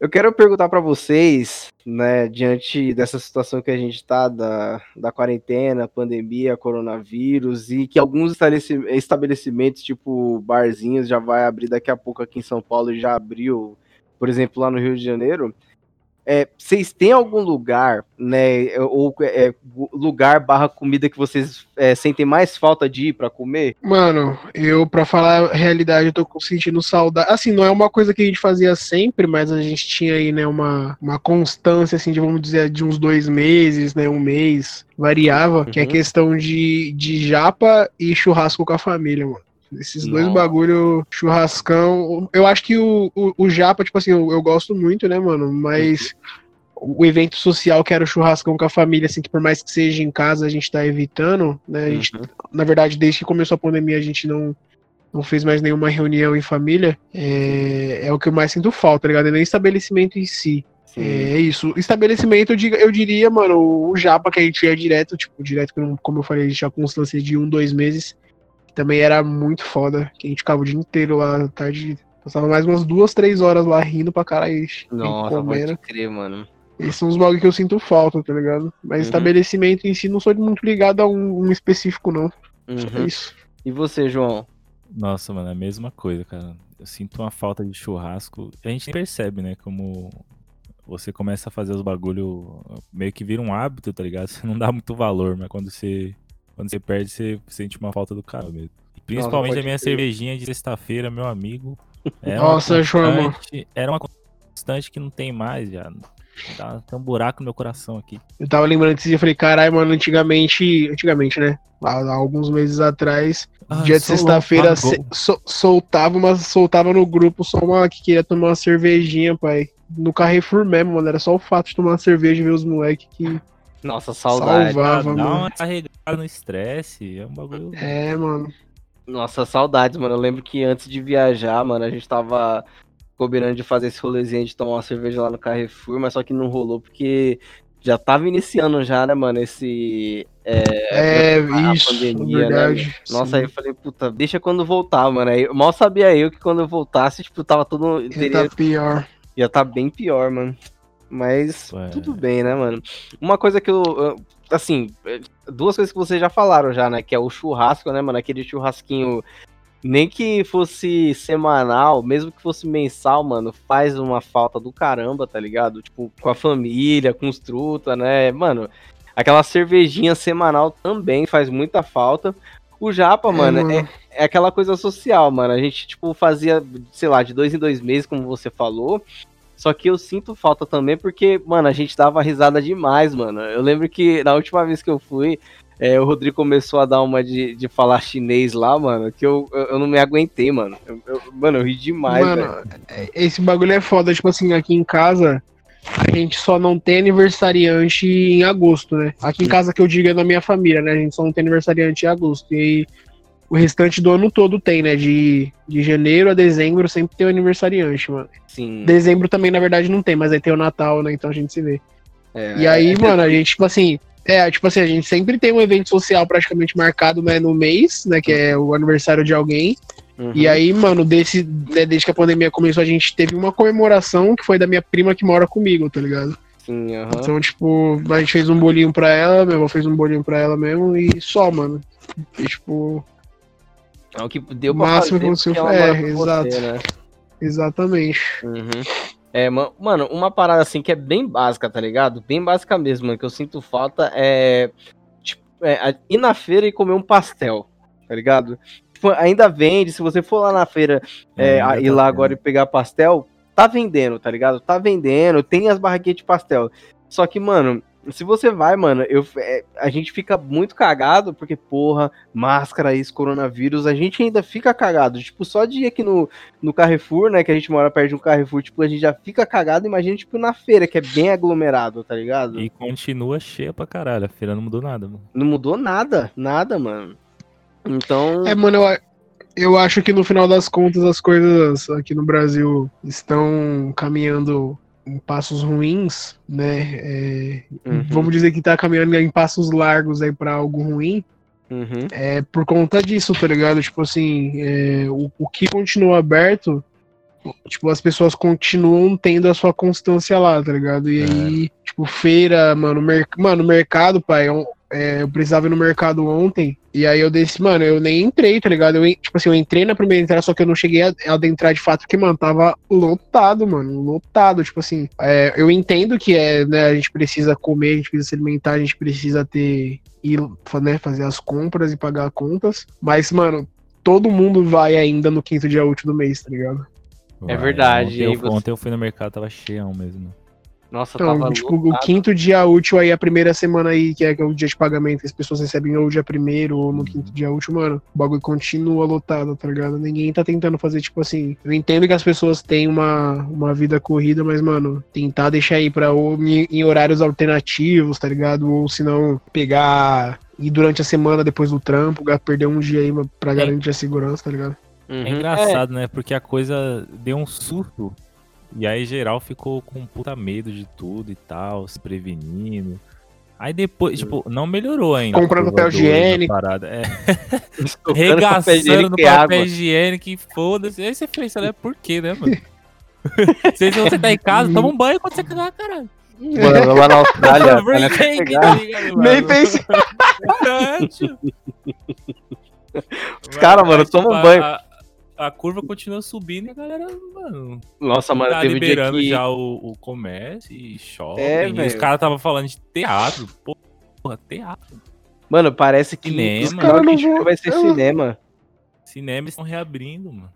Eu quero perguntar para vocês, né, diante dessa situação que a gente está da, da quarentena, pandemia, coronavírus, e que alguns estabelecimentos, tipo barzinhos, já vai abrir daqui a pouco aqui em São Paulo e já abriu, por exemplo, lá no Rio de Janeiro. É, vocês têm algum lugar, né, ou é, lugar barra comida que vocês é, sentem mais falta de ir para comer? Mano, eu, para falar a realidade, eu tô sentindo saudade. Assim, não é uma coisa que a gente fazia sempre, mas a gente tinha aí, né, uma, uma constância, assim, de, vamos dizer, de uns dois meses, né, um mês, variava, uhum. que é uhum. questão de, de japa e churrasco com a família, mano. Esses dois bagulho, churrascão. Eu acho que o, o, o Japa, tipo assim, eu, eu, gosto muito, né, mano? Mas o evento social que era o churrascão com a família, assim, que por mais que seja em casa, a gente tá evitando, né? A gente, uhum. Na verdade, desde que começou a pandemia, a gente não, não fez mais nenhuma reunião em família. É, é o que eu mais sinto falta, tá ligado? É nem estabelecimento em si. Sim. É isso. Estabelecimento, eu, eu diria, mano, o Japa que a gente ia direto, tipo, direto, como eu falei, a gente tinha constância de um, dois meses também era muito foda. Que a gente ficava o dia inteiro lá, tarde. Passava mais umas duas, três horas lá rindo pra caralho. Nossa, comendo. pode crer, mano. Esses são os bagulhos que eu sinto falta, tá ligado? Mas uhum. estabelecimento em si não sou muito ligado a um, um específico, não. Uhum. É isso. E você, João? Nossa, mano, é a mesma coisa, cara. Eu sinto uma falta de churrasco. A gente percebe, né? Como você começa a fazer os bagulho meio que vira um hábito, tá ligado? Você não dá muito valor, mas quando você quando você perde, você sente uma falta do cara mesmo. Principalmente Nossa, a minha cervejinha de sexta-feira, meu amigo. É Nossa, João. Era uma constante que não tem mais, já. Tá, tem um buraco no meu coração aqui. Eu tava lembrando disso e falei, caralho, mano, antigamente. Antigamente, né? Há, alguns meses atrás, ah, dia de sexta-feira, so, soltava, mas soltava no grupo só uma que queria tomar uma cervejinha, pai. No Carrefour mesmo, mano. Era só o fato de tomar uma cerveja e ver os moleques que nossa, saudade. Salvava, Dá uma carregada no estresse, é um bagulho. É, mano. Nossa, saudades, mano. Eu lembro que antes de viajar, mano, a gente tava combinando de fazer esse rolezinho de tomar uma cerveja lá no Carrefour, mas só que não rolou porque já tava iniciando já, né, mano, esse... É, é isso, pandemia, né? verdade. Né? Nossa, sim. aí eu falei, puta, deixa quando voltar, mano. Aí, mal sabia eu que quando eu voltasse, tipo, tava tudo... Teria... Ia tá pior. Ia tá bem pior, mano. Mas Ué. tudo bem, né, mano? Uma coisa que eu. Assim, duas coisas que vocês já falaram já, né? Que é o churrasco, né, mano? Aquele churrasquinho. Nem que fosse semanal, mesmo que fosse mensal, mano, faz uma falta do caramba, tá ligado? Tipo, com a família, com os truta, né? Mano, aquela cervejinha semanal também faz muita falta. O Japa, é, mano, mano. É, é, aquela coisa social, mano. A gente, tipo, fazia, sei lá, de dois em dois meses, como você falou. Só que eu sinto falta também porque, mano, a gente dava risada demais, mano. Eu lembro que na última vez que eu fui, é, o Rodrigo começou a dar uma de, de falar chinês lá, mano, que eu, eu, eu não me aguentei, mano. Eu, eu, mano, eu ri demais, mano. Véio. É, esse bagulho é foda, tipo assim, aqui em casa. A gente só não tem aniversariante em agosto, né? Aqui em casa que eu digo é na minha família, né? A gente só não tem aniversariante em agosto. E aí o restante do ano todo tem, né? De, de janeiro a dezembro sempre tem o aniversariante, mano. Sim. Dezembro também, na verdade, não tem, mas aí tem o Natal, né? Então a gente se vê. É, e aí, é, mano, a gente, tipo assim, é, tipo assim, a gente sempre tem um evento social praticamente marcado, né, no mês, né? Que é o aniversário de alguém. Uhum. E aí, mano, desse, né, desde que a pandemia começou, a gente teve uma comemoração que foi da minha prima que mora comigo, tá ligado? Sim, uhum. Então, tipo, a gente fez um bolinho pra ela, meu avô fez um bolinho pra ela mesmo, e só, mano. E, tipo, é o que deu pra Máximo fazer. Máximo é, exato. Você, né? Exatamente. Uhum. É, mano, uma parada assim que é bem básica, tá ligado? Bem básica mesmo, mano, que eu sinto falta é, tipo, é ir na feira e comer um pastel, tá ligado? Tipo, ainda vende, se você for lá na feira é, é, ir lá agora e pegar pastel, tá vendendo, tá ligado? Tá vendendo, tem as barraquinhas de pastel. Só que, mano, se você vai, mano, eu, é, a gente fica muito cagado, porque, porra, máscara, isso, coronavírus, a gente ainda fica cagado. Tipo, só de ir aqui no, no Carrefour, né, que a gente mora perto de um Carrefour, tipo, a gente já fica cagado, imagina, tipo, na feira, que é bem aglomerado, tá ligado? E continua cheia pra caralho, a feira não mudou nada, mano. Não mudou nada, nada, mano. Então... É, mano, eu, eu acho que no final das contas as coisas aqui no Brasil estão caminhando em passos ruins, né? É, uhum. Vamos dizer que tá caminhando em passos largos aí para algo ruim. Uhum. É por conta disso, tá ligado? Tipo assim, é, o, o que continua aberto tipo, as pessoas continuam tendo a sua constância lá, tá ligado? E aí, tipo, feira, mano, mer mano, mercado, pai, é, eu precisava ir no mercado ontem, e aí eu disse, mano, eu nem entrei, tá ligado? Eu, tipo assim, eu entrei na primeira entrada, só que eu não cheguei a adentrar de fato, porque, mano, tava lotado, mano, lotado, tipo assim, é, eu entendo que é, né, a gente precisa comer, a gente precisa se alimentar, a gente precisa ter, ir, né, fazer as compras e pagar contas, mas, mano, todo mundo vai ainda no quinto dia útil do mês, tá ligado? É verdade. Ontem, eu, você... ontem eu fui no mercado, tava cheio mesmo. Nossa, então, tava tipo, o quinto dia útil aí, a primeira semana aí, que é, que é o dia de pagamento, que as pessoas recebem ou dia primeiro ou no quinto dia útil, mano, o bagulho continua lotado, tá ligado? Ninguém tá tentando fazer, tipo assim. Eu entendo que as pessoas têm uma, uma vida corrida, mas, mano, tentar deixar aí pra ou em, em horários alternativos, tá ligado? Ou se não, pegar. E durante a semana depois do trampo, perder um dia aí pra garantir a segurança, tá ligado? Uhum. É engraçado, é. né? Porque a coisa deu um surto. E aí geral ficou com puta medo de tudo e tal, se prevenindo. Aí depois, tipo, não melhorou ainda. Comprando papel higiênico. Parada. É. Regaçando no papel higiênico e foda-se. Aí você pensa, né? Por quê, né, mano? se você tá em casa, toma um banho quando você cagar, caralho. Mano, lá na Austrália. Nem pensei. Os caras, mano, tomam um banho. A, a curva continua subindo e a galera, mano. Nossa, mano, tá teve liberando que... já o, o comércio e shopping. É, e os caras tava falando de teatro. Porra, teatro. Mano, parece que cinema. os caras que vão... vai ser cinema. Cinema estão reabrindo, mano.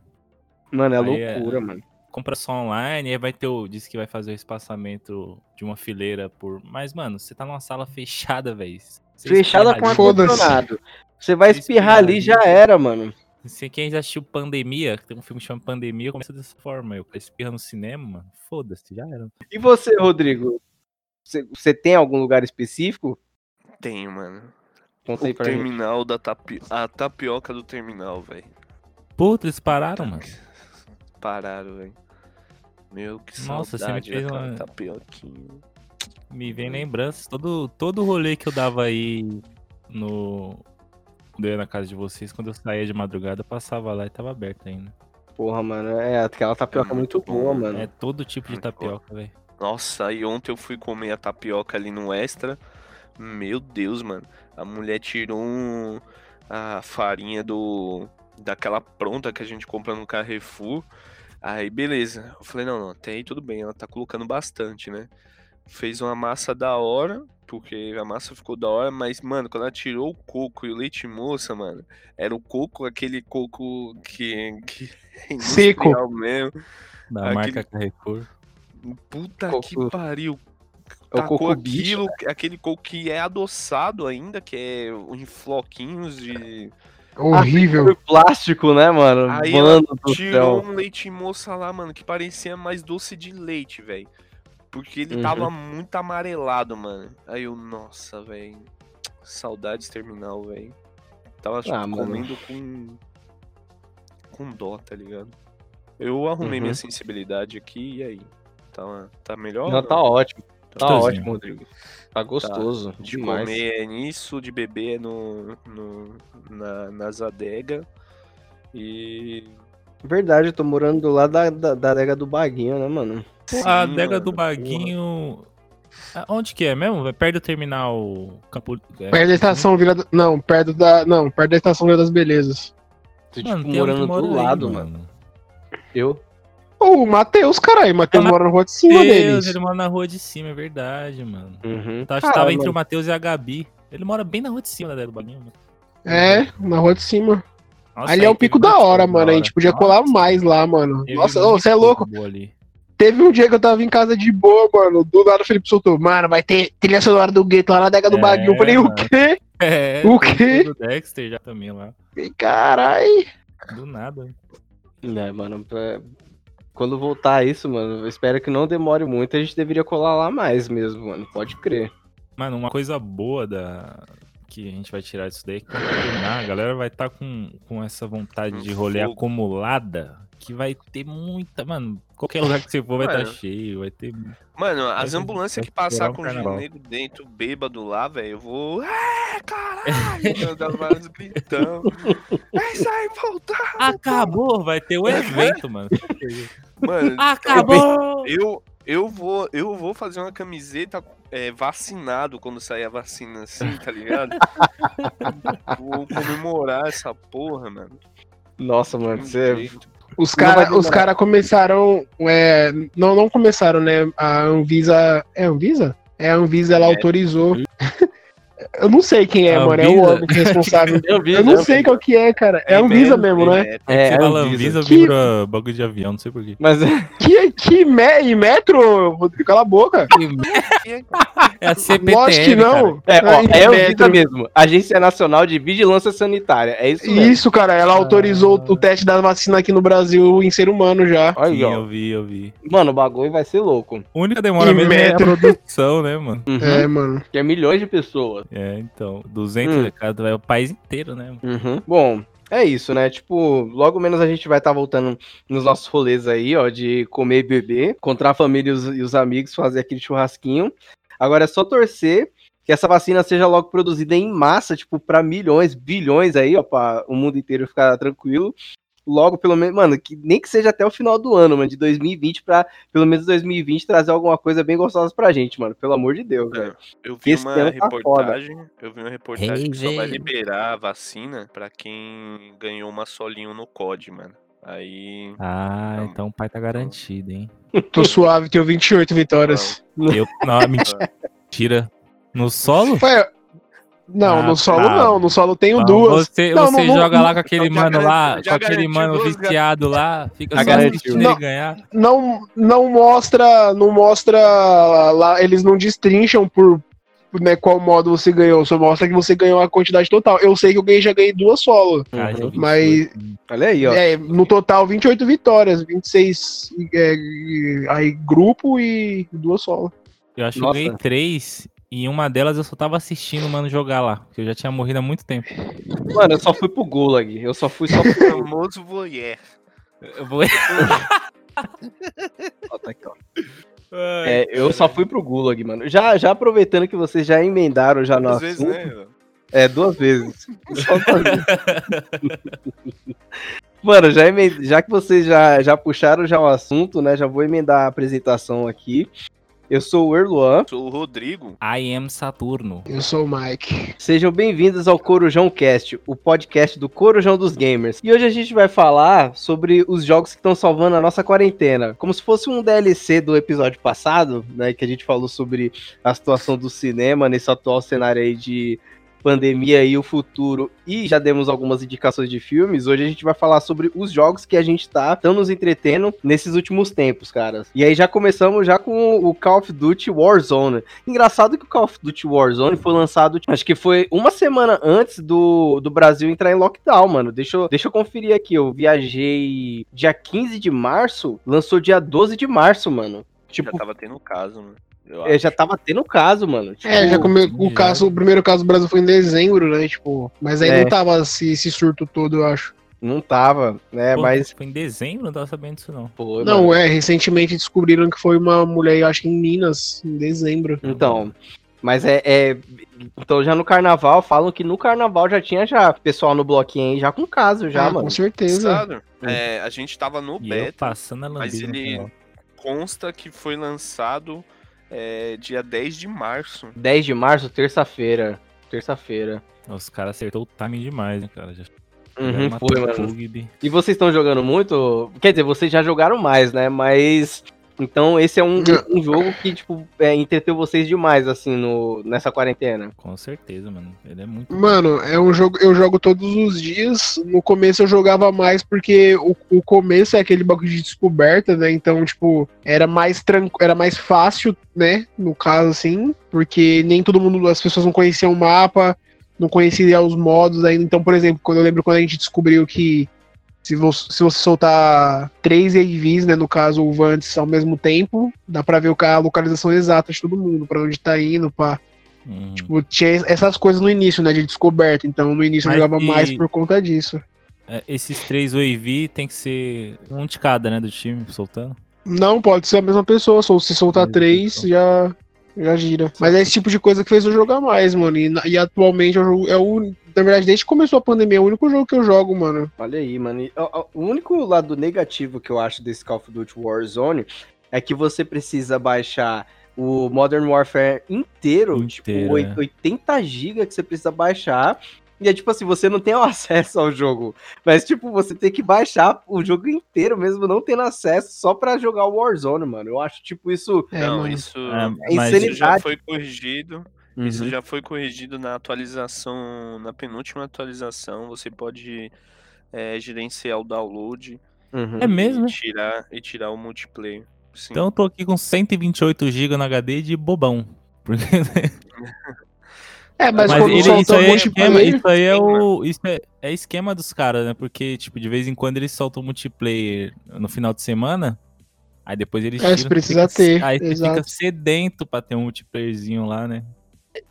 Mano, é aí é loucura, é... mano. Compra só online, aí vai ter o. Diz que vai fazer o espaçamento de uma fileira por. Mas, mano, você tá numa sala fechada, velho. Fechada com ar-condicionado. Você vai espirrar ali já era, mano. Se quem já assistiu Pandemia, tem um filme que chama Pandemia, começa dessa forma. Eu espirra no cinema, mano. Foda-se, já era. E você, Rodrigo? Você, você tem algum lugar específico? Tenho, mano. Conta aí pra terminal gente. da tapi... A tapioca do terminal, velho. Puta, eles pararam, mano. Pararam, velho. Meu, que Nossa, saudade você me fez uma... tapioquinha. Me vem lembranças. Todo, todo rolê que eu dava aí no quando eu ia na casa de vocês, quando eu saía de madrugada, eu passava lá e tava aberto ainda. Porra, mano, é aquela tapioca é muito, muito boa, mano. É todo tipo de tapioca, velho. Nossa, e ontem eu fui comer a tapioca ali no Extra. Meu Deus, mano. A mulher tirou um, a farinha do daquela pronta que a gente compra no Carrefour. Aí, beleza. Eu falei, não, não, até aí tudo bem. Ela tá colocando bastante, né? Fez uma massa da hora porque a massa ficou da hora, mas, mano, quando ela tirou o coco e o leite moça, mano, era o coco, aquele coco que. que é Seco. mesmo. Da aquele... marca Carrefour. Puta coco. que pariu. É o coco aquilo, bicho, aquele coco que é adoçado ainda, que é em floquinhos de. Horrível. Ah, plástico, né, mano? Aí mano tirou céu. um leite moça lá, mano, que parecia mais doce de leite, velho. Porque ele uhum. tava muito amarelado, mano. Aí eu, nossa, velho. Saudades terminal, velho. Tava tipo, ah, comendo com. com dó, tá ligado? Eu arrumei uhum. minha sensibilidade aqui e aí? Tá, tá melhor? Não, tá ótimo. Tá, tá ótimo, Rodrigo. Tá gostoso. Tá. De demais. comer é nisso, de beber é no, no, na, nas adega. E. Verdade, eu tô morando do lado da, da, da adega do Baguinho, né, mano? Sim, a adega do Baguinho. Porra. Onde que é mesmo? É perto do terminal Campo... É, perto da estação Vila. Não, perto da. Não, perto da estação Vila das Belezas. Tô tipo, mano, morando do lado, aí, mano. Eu? O Matheus, caralho. O Matheus mora na rua de cima Mateus, deles. Ele mora na rua de cima, é verdade, mano. Uhum. Tá, acho que tava entre o Matheus e a Gabi. Ele mora bem na rua de cima da adega do Baguinho, mano. É, na rua de cima. Nossa, ali é o pico da hora, mano. A gente podia Nossa. colar mais lá, mano. Nossa, você é louco. Ali. Teve um dia que eu tava em casa de boa, mano. Do nada o Felipe soltou. Mano, vai ter trilha sonora do gueto lá na década do é, Baguinho. Eu falei, o quê? É, o quê? Do Dexter já também lá. Carai. Do nada. É, mano, pra... quando voltar isso, mano, eu espero que não demore muito. A gente deveria colar lá mais mesmo, mano. Pode crer. Mano, uma coisa boa da, que a gente vai tirar disso daí, é a galera vai estar tá com, com essa vontade de rolê acumulada, que vai ter muita, mano, qualquer lugar que você for vai estar tá cheio, vai ter... Mano, as ambulâncias que passar com o janeiro dentro, bêbado lá, velho, eu vou... É, caralho! das vários gritando. É isso aí, voltar! Acabou, vai ter o um evento, mano. Mano, Acabou! eu, eu, vou, eu vou fazer uma camiseta é, vacinado quando sair a vacina, assim, tá ligado? vou comemorar essa porra, mano. Nossa, mano, você. jeito. Os caras os cara começaram. É, não, não começaram, né? A Anvisa. É a Anvisa? É, a Anvisa ela É. autorizou. Eu não sei quem é, A mano. É o Anvisa? órgão que é responsável. Eu, vi, Eu não sei qual que é, cara. É a Anvisa mesmo, né? É, Você é fala Anvisa. Anvisa, Que- vibra bagulho de avião, não sei porquê. Mas Que, que me, e metro? Rodrigo, Cala a boca. É a CPTM, Lógico que não. É, ó, Ai, é a Anvisa mesmo. Agência Nacional de Vigilância Sanitária. É isso mesmo. Isso, cara, ela autorizou o teste da vacina aqui no Brasil em ser humano já. Sim, aí, ó. eu vi, eu vi. Mano, o bagulho vai ser louco. A única demora E mesmo metro. é a produção, né, mano? Uhum. É, mano. Que é milhões de pessoas. É, então, 200 Hum. cada vai o país inteiro, né? Uhum. Bom, é isso, né? Tipo, logo menos a gente vai estar voltando nos nossos rolês aí, ó, de comer e beber, encontrar a família e os, e os amigos, fazer aquele churrasquinho. Agora é só torcer que essa vacina seja logo produzida em massa, tipo, pra milhões, bilhões aí, ó, pra o mundo inteiro ficar tranquilo. Logo, pelo menos, mano, que nem que seja até o final do ano, mano, de 2020, pra pelo menos 2020 trazer alguma coisa bem gostosa pra gente, mano. Pelo amor de Deus, É. velho. Eu vi Esse uma tá reportagem, eu vi uma reportagem Hey, que só vai liberar a vacina pra quem ganhou uma solinho no COD, mano. Aí. Ah, Não. então o pai tá garantido, hein? Tô suave, tenho 28 vitórias. Eu, não, mentira. No solo? Foi. Não, Ah, no solo tá. não. No solo tenho Não, duas. Você, Não, você não, joga não, lá com aquele mano lá, garantiu- com aquele mano duas, viciado lá, fica só garantiu. assistindo Não. ele ganhar. Não, não mostra. Não mostra. Lá, eles não destrincham por. Né, qual modo você ganhou, só mostra que você ganhou a quantidade total. Eu sei que eu ganhei, já ganhei duas solo. Jogo Mas-. Olha aí, ó. É, no total, 28 vitórias, 26 é, aí grupo e duas solo. Eu acho que eu Nossa. ganhei três e uma delas eu só tava assistindo o mano jogar lá, porque eu já tinha morrido há muito tempo. Mano, eu só fui pro Gulag. Eu só fui só pro. famoso voyeur. Eu vou... Ó, tá aqui, ó. É, eu só fui pro Gulag, mano. Já, já aproveitando que vocês já emendaram já no Às vezes, assunto. né? É, duas vezes. Só duas vezes. Mano, já, emen- já que vocês já, já puxaram já o assunto, né? Já vou emendar a apresentação aqui. Eu sou o Erluan. Sou o Rodrigo. I am Saturno. Eu sou o Mike. Sejam bem-vindos ao Corujão Cast, o podcast do Corujão dos Gamers. E hoje a gente vai falar sobre os jogos que estão salvando a nossa quarentena. Como se fosse um DLC do episódio passado, né? Que a gente falou sobre a situação do cinema nesse atual cenário aí de pandemia e o futuro. E já demos algumas indicações de filmes. Hoje a gente vai falar sobre os jogos que a gente tá tão nos entretendo nesses últimos tempos, caras. E aí já começamos já com o Call of Duty Warzone. Engraçado que o Call of Duty Warzone foi lançado, acho que foi uma semana antes do, do Brasil entrar em lockdown, mano. Deixa eu, deixa eu conferir aqui. Eu viajei dia 15 de março, lançou dia 12 de março, mano. Já Tipo, tava tendo caso, mano. Eu é, já tava tendo caso, mano. Tipo, É, já come... o já. caso, o primeiro caso do Brasil foi em dezembro, né? Tipo, mas aí É. não tava esse, esse surto todo, eu acho. Não tava, né? Pô, mas. Foi em dezembro, não tava sabendo disso não. Foi, não, mano. é, recentemente descobriram que foi uma mulher, eu acho que em Minas, em dezembro. Então. Mas é, é- Então já no carnaval, falam que no carnaval já tinha já pessoal no bloquinho aí, já com caso, já, ah, mano. com certeza. É, a gente tava no E eu beta. passando a mas ele-. Consta que foi lançado é, dia 10 de março. 10 de março, terça-feira. Terça-feira. Os caras acertou o timing demais, né, cara? Já Uhum, foi, mano. Pugby. E vocês estão jogando muito? Quer dizer, vocês já jogaram mais, né? Mas. Então, esse é um, um jogo que, tipo, é, entreteu vocês demais, assim, no, nessa quarentena. Com certeza, mano. Ele é muito. Mano, é um jogo, eu jogo todos os dias. No começo eu jogava mais porque o, o começo é aquele bagulho de descoberta, né? Então, tipo, era mais tranquilo, era mais fácil, né? No caso, assim, porque nem todo mundo, as pessoas não conheciam o mapa, não conheciam os modos ainda. Então, por exemplo, quando eu lembro quando a gente descobriu que se você, se você soltar três AVs, né, no caso o Vantes ao mesmo tempo, dá pra ver a localização exata de todo mundo, pra onde tá indo, pá. Hum. Tipo, tinha essas coisas no início, né, de descoberta. Então, no início Mas eu jogava e- mais por conta disso. É, esses três OIV tem que ser um de cada, né, do time, soltando. Não, pode ser a mesma pessoa. só Se soltar três, já, Já gira. Mas é esse tipo de coisa que fez eu jogar mais, mano. E, e atualmente eu jogo, é o. Na verdade, desde que começou a pandemia, é o único jogo que eu jogo, mano. Olha aí, mano. E, ó, o único lado negativo que eu acho desse Call of Duty Warzone é que você precisa baixar o Modern Warfare inteiro, Inteiro, tipo, é. 80 GB que você precisa baixar. E é tipo assim, você não tem o acesso ao jogo. Mas, tipo, você tem que baixar o jogo inteiro, mesmo não tendo acesso, só pra jogar o Warzone, mano. Eu acho, tipo, isso. É, não, mano. isso, É, mas insanidade. isso já foi corrigido. Uhum. Isso já foi corrigido na atualização, na penúltima atualização. Você pode é, gerenciar o download Uhum. É mesmo? e tirar, e tirar o multiplayer. Sim. Então eu tô aqui com 128 GB no HD de bobão. Porque É, mas, Mas quando ele, soltou isso o aí, é esquema, isso aí é o. Isso é, é esquema dos caras, né? Porque, tipo, de vez em quando eles soltam multiplayer no final de semana. Aí depois eles É, você tiram, precisa fica- ter, Aí você exato. fica sedento pra ter um multiplayerzinho lá, né?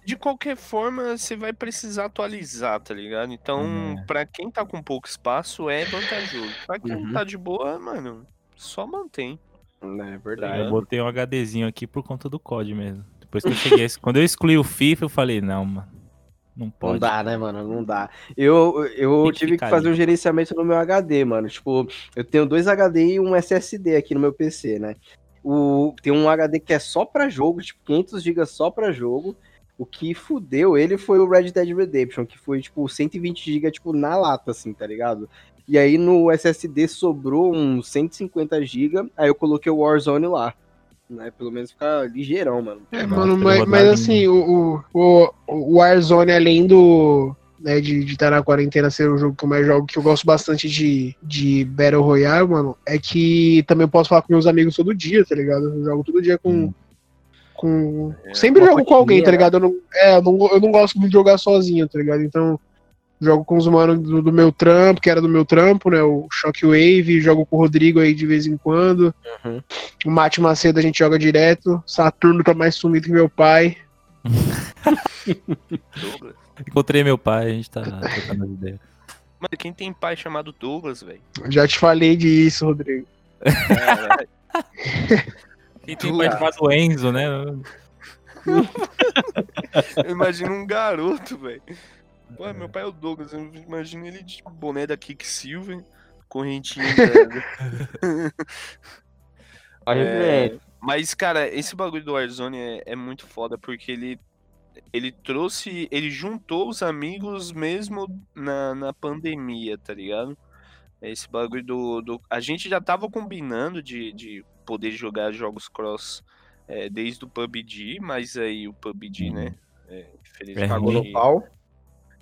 De qualquer forma, você vai precisar atualizar, tá ligado? Então, É. pra quem tá com pouco espaço, é vantajoso. Pra quem Uhum. tá de boa, mano, só mantém. É Eu verdade. botei um HDzinho aqui por conta do COD mesmo. Depois que eu cheguei. quando eu excluí o FIFA, eu falei, não, mano. Não pode. Não dá, né, mano? Não dá. Eu, eu que tive que fazer ali. um gerenciamento no meu HD, mano. Tipo, eu tenho dois HD e um SSD aqui no meu PC, né? O, tem um HD que é só pra jogo, tipo, 500 GB só pra jogo. O que fudeu ele foi o Red Dead Redemption, que foi, tipo, 120 GB, tipo, na lata, assim, tá ligado? E aí no SSD sobrou uns 150 GB, aí eu coloquei o Warzone lá. Né? Pelo menos ficar ligeirão, mano. É, mano, mas, mas assim, o, o, o, Warzone, além do. Né, de estar na quarentena ser o jogo que eu mais jogo, que eu gosto bastante de, de Battle Royale, mano, é que também eu posso falar com meus amigos todo dia, tá ligado? Eu jogo todo dia com. Hum. com... É, Sempre jogo com alguém, tá ligado? Eu não, é, eu não, eu não gosto muito de jogar sozinho, tá ligado? Então, jogo com os manos do, do meu trampo, que era do meu trampo, né? O Shockwave, jogo com o Rodrigo aí de vez em quando. Uhum. O Mate Macedo a gente joga direto. Saturno tá mais sumido que meu pai. Douglas. Encontrei meu pai, a gente tá trocando as ideias. Mano, quem tem pai chamado Douglas, velho? Já te falei disso, Rodrigo. Caralho. Quem tem pai chamado Enzo, né? Eu imagino um garoto, velho. Pô, meu pai é o Douglas. Eu imagino ele de boné da Kicksilver, correntinha. É, velho. Mas, cara, esse bagulho do Warzone é, é muito foda, porque ele, ele trouxe. Ele juntou os amigos mesmo na, na pandemia, tá ligado? Esse bagulho do, do. A gente já tava combinando de, de poder jogar jogos cross é, desde o PUBG, mas aí o PUBG, Uhum. né? É, É infelizmente Pagou ruim. no pau.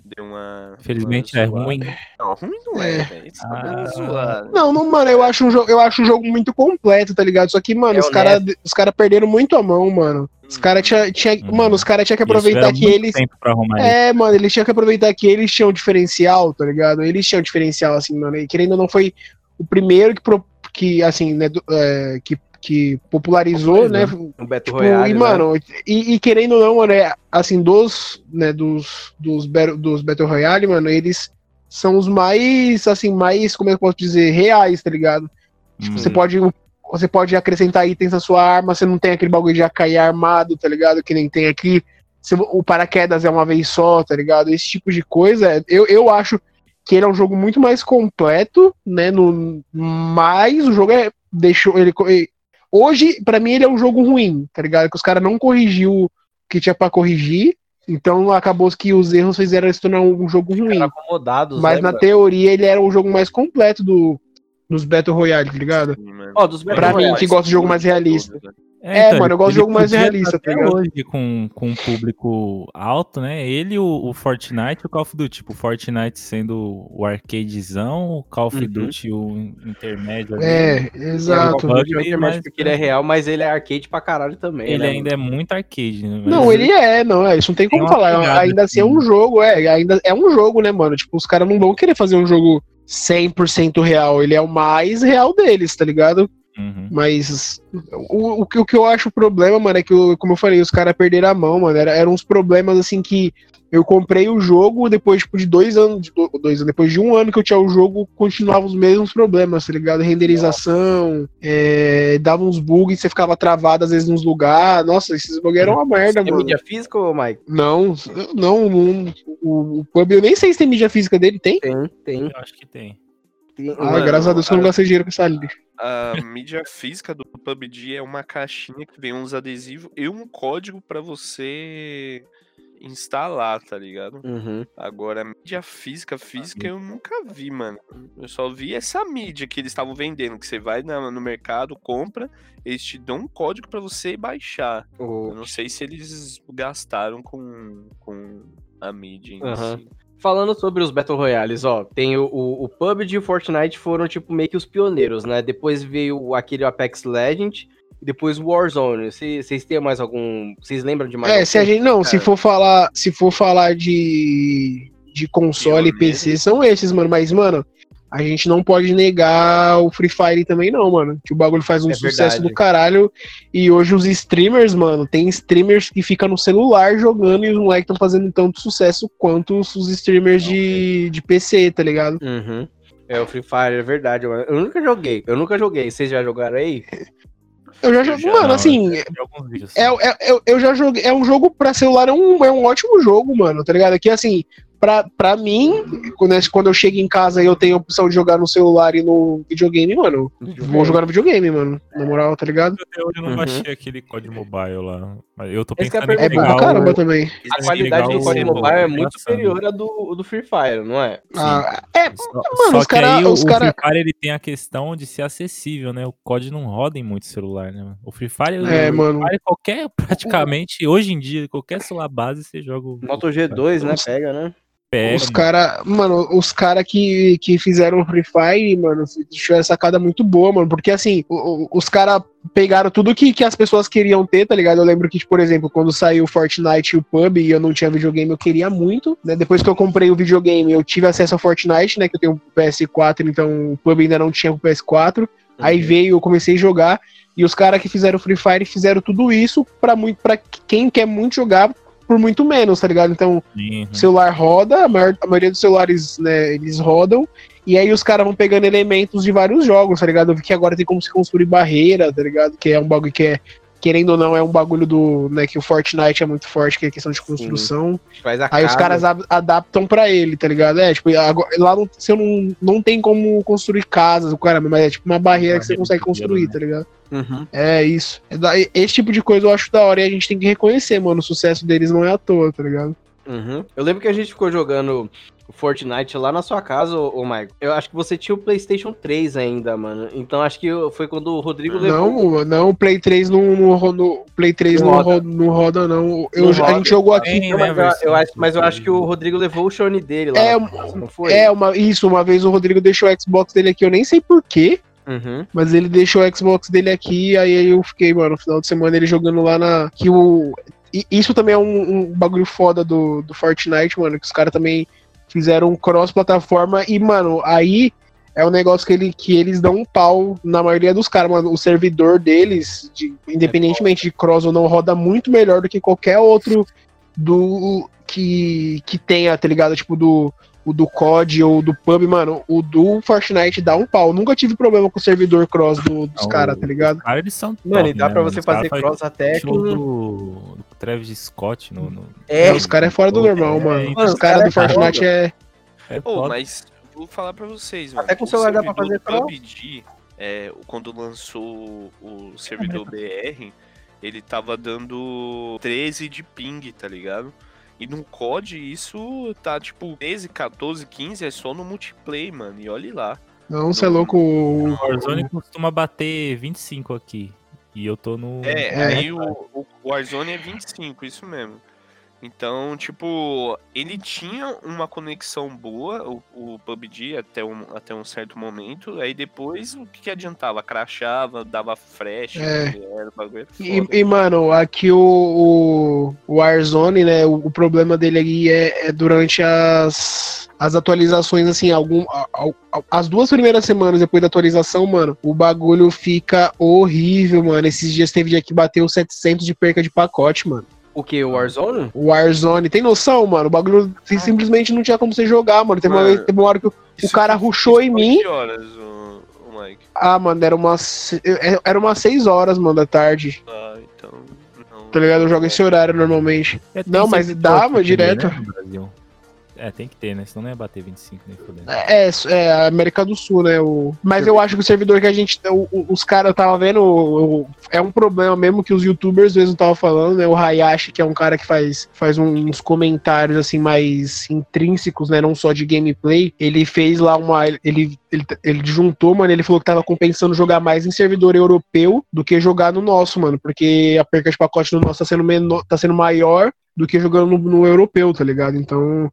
Deu uma. Felizmente uma é ruim. Não, ruim não é, É. velho. Ah. bagulho é zoado. Não, não, mano, eu acho um jogo, eu acho um jogo muito completo, tá ligado? Só que, mano, É os caras os cara perderam muito a mão, mano. Os caras tinha, tinha, Hum. mano, os caras tinham que aproveitar que eles. É, mano, eles tinham que aproveitar que eles tinham diferencial, tá ligado? Eles tinham diferencial, assim, mano. E querendo ou não, foi o primeiro que, pro- que assim, né, do- é, que, que popularizou, né? Um Battle Tipo, Royale, e, né? mano, e, e querendo ou não, mano, é, assim, dos, né, dos, dos, Battle- dos Battle Royale, mano, eles são os mais, assim, mais, como é que eu posso dizer, reais, tá ligado? Tipo, Hum. você pode você pode acrescentar itens na sua arma, você não tem aquele bagulho de cair armado, tá ligado? Que nem tem aqui. O paraquedas é uma vez só, tá ligado? Esse tipo de coisa, eu, eu acho que ele é um jogo muito mais completo, né? No, mas o jogo é. Deixou. Ele- hoje, pra mim, ele é um jogo ruim, tá ligado? Que os caras não corrigiu o que tinha pra corrigir. Então acabou que os erros fizeram ele se tornar um jogo ruim. Acomodados, Mas né, na mano? teoria ele era o jogo mais completo do, dos Battle Royale, tá ligado? Sim, dos Battle Pra mim, Royale. que gosta de jogo mais realista. É, então, mano, eu gosto de jogo mais podia realista, tá ligado? hoje com, com um público alto, né? Ele, o, o Fortnite e o Call of Duty. Tipo, o Fortnite sendo o arcadezão, o Call of Uhum. Duty o intermédio ali. É, É, o exato. Of Duty é intermédio porque ele é real, mas ele é arcade pra caralho também, Ele né, ainda é muito arcade, né? Não, ele é, não, é, isso não tem como falar. pegada, Ainda assim é um jogo, é, ainda é um jogo, né, mano? Tipo, os caras não vão querer fazer um jogo 100% real, ele é o mais real deles, tá ligado? Uhum. Mas o, o, o, que eu acho o problema, mano, é que, como eu falei, os caras perderam a mão, mano. Era, eram uns problemas assim que eu comprei o jogo, depois tipo, de dois anos, de dois anos, depois de um ano que eu tinha o jogo, continuava os mesmos problemas, tá ligado? Renderização, é, dava uns bugs, você ficava travado às vezes nos lugares. Nossa, esses bugs eram uma merda, tem mano. Tem mídia física, ou Mike? Não, não, não o, o pub eu nem sei se tem mídia física dele, tem? Tem, tem. Eu acho que tem. Ah, Mano, graças a Deus que eu não gastei dinheiro com essa lixo. A mídia física do PUBG é uma caixinha que vem uns adesivos e um código para você instalar, tá ligado? Uhum. Agora, mídia física, física eu nunca vi, mano. Eu só vi essa mídia que eles estavam vendendo, que você vai no mercado, compra, eles te dão um código para você baixar. Oh. Eu não sei se eles gastaram com, com a mídia em uhum. si. Falando sobre os Battle Royales, ó, tem o, o, o PUBG e o Fortnite foram, tipo, meio que os pioneiros, né? Depois veio aquele Apex Legend, e depois Warzone. Vocês têm mais algum. Vocês lembram de mais? É, se a gente. Não, se for falar. Se for falar de. De console e PC, são esses, mano. Mas, mano, a gente não pode negar o Free Fire também, não, mano. Que o bagulho faz um é sucesso verdade. do caralho. E hoje os streamers, mano, tem streamers que ficam no celular jogando e os moleques estão fazendo tanto sucesso quanto os streamers de, de PC, tá ligado? Uhum. É, o Free Fire, é verdade, mano. Eu nunca joguei, eu nunca joguei. Vocês já jogaram aí? Eu já joguei, mano, assim. É, é, é, eu já joguei. É um jogo pra celular, é um, é um ótimo jogo, mano, tá ligado? Aqui, assim, pra, pra mim, quando, quando eu chego em casa e eu tenho a opção de jogar no celular e no videogame, mano, videogame. vou jogar no videogame, mano. Na moral, tá ligado? Até hoje eu não uhum. baixei aquele código mobile lá. Mas eu tô é pensando é, é bom pra caramba também. A qualidade do código mobile é muito superior à do, do Free Fire, não é? Ah, é, só, mano, só os caras. O, cara... o Free Fire ele tem a questão de ser acessível, né? O código não roda em muito celular, né? O Free Fire, é, o, mano. Fire, qualquer, praticamente, hoje em dia, qualquer celular base, você joga o. Moto G2, né? Pega, né? Pega, os cara, mano, os cara que, que fizeram Free Fire, mano, deixou essa sacada muito boa, mano, porque assim, o, os cara pegaram tudo que, que as pessoas queriam ter, tá ligado? Eu lembro que, por exemplo, quando saiu o Fortnite e o PUB e eu não tinha videogame, eu queria muito, né? Depois que eu comprei o videogame, eu tive acesso ao Fortnite, né, que eu tenho o PS4, então o PUB ainda não tinha o PS4. Uhum. Aí veio, eu comecei a jogar e os caras que fizeram Free Fire fizeram tudo isso para muito para quem quer muito jogar por muito menos, tá ligado? Então, uhum. o celular roda, a, maior, a maioria dos celulares, né, eles rodam, e aí os caras vão pegando elementos de vários jogos, tá ligado? Eu vi que agora tem como se construir barreira, tá ligado? Que é um bagulho que é, querendo ou não, é um bagulho do, né, que o Fortnite é muito forte, que é questão de construção. Aí casa. os caras adaptam para ele, tá ligado? É, tipo, agora, lá não, você não, não tem como construir casas, o cara, mas é tipo uma barreira que você consegue construir, né? tá ligado? Uhum. É isso. É esse tipo de coisa eu acho da hora e a gente tem que reconhecer, mano. O sucesso deles não é à toa, tá ligado? Uhum. Eu lembro que a gente ficou jogando Fortnite lá na sua casa, ô, Michael. Eu acho que você tinha o PlayStation 3 ainda, mano. Então acho que foi quando o Rodrigo levou. Não, não, o Play 3 não, não, não Play 3 não, não, roda. não roda, não. Eu, não roda. A gente jogou aqui. Né, mas, eu, eu acho, mas eu acho que o Rodrigo levou o Sony dele lá. É, casa, não foi? É, uma, isso, uma vez o Rodrigo deixou o Xbox dele aqui, eu nem sei porquê. Uhum. Mas ele deixou o Xbox dele aqui, aí eu fiquei, mano, no final de semana ele jogando lá na. Que o. E isso também é um, um bagulho foda do, do Fortnite, mano, que os caras também fizeram um cross-plataforma e, mano, aí é um negócio que, ele, que eles dão um pau na maioria dos caras, mano. O servidor deles, de, independentemente de cross ou não, roda muito melhor do que qualquer outro do que, que tenha, tá ligado? Tipo, do, o do COD ou do PUB, mano, o do Fortnite dá um pau. Nunca tive problema com o servidor cross do, dos caras, tá ligado? Cara, eles são top, Mano, e dá né, pra você fazer cross até com... Do, Travis Scott no... no... É, os caras é fora do normal, é, mano. mano. Os caras do Fortnite é... é oh, mas vou falar pra vocês, mano. Até com o celular dá pra fazer. PUBG, é, quando lançou o servidor BR, ele tava dando 13 de ping, tá ligado? E no COD isso tá tipo 13, 14, 15 é só no multiplayer, mano. E olhe lá. Não, você é louco. O Warzone costuma bater 25 aqui. E eu tô no. É, é. aí o, o Warzone é 25, isso mesmo. Então, tipo, ele tinha uma conexão boa, o, o PUBG, até um, até um certo momento. Aí depois, o que, que adiantava? Crachava, dava flash, É. era bagulho. E, e, mano, aqui o, o, Warzone, né? O, o problema dele aí é, é durante as, as atualizações, assim, algum, as duas primeiras semanas depois da atualização, mano, o bagulho fica horrível, mano. Esses dias teve dia que bateu 700 de perca de pacote, mano. O que? O Warzone? O Warzone, tem noção, mano? O bagulho assim, simplesmente não tinha como você jogar, mano. Teve uma, Mano, vez, teve uma hora que o Isso cara isso em mim. Horas, o, o Mike? Ah, mano, era umas. Era umas 6 horas, mano, da tarde. Ah, então. Não. Tá ligado? Eu jogo esse horário normalmente. É, Não, mas mano, direto. né. É, tem que ter, né? Senão não ia bater 25 nem fodendo. É, é a América do Sul, né? O... Mas eu acho que o servidor que a gente. o- os caras eu tava vendo. o- é um problema mesmo que os youtubers mesmo estavam falando, né? O Hayashi, que é um cara que faz, faz uns comentários assim mais intrínsecos, né? Não só de gameplay. Ele fez lá uma. Ele, ele, ele juntou, mano. Ele falou que tava compensando jogar mais em servidor europeu do que jogar no nosso, mano. Porque a perca de pacote no nosso tá sendo, menor, tá sendo maior do que jogando no, no europeu, tá ligado? Então.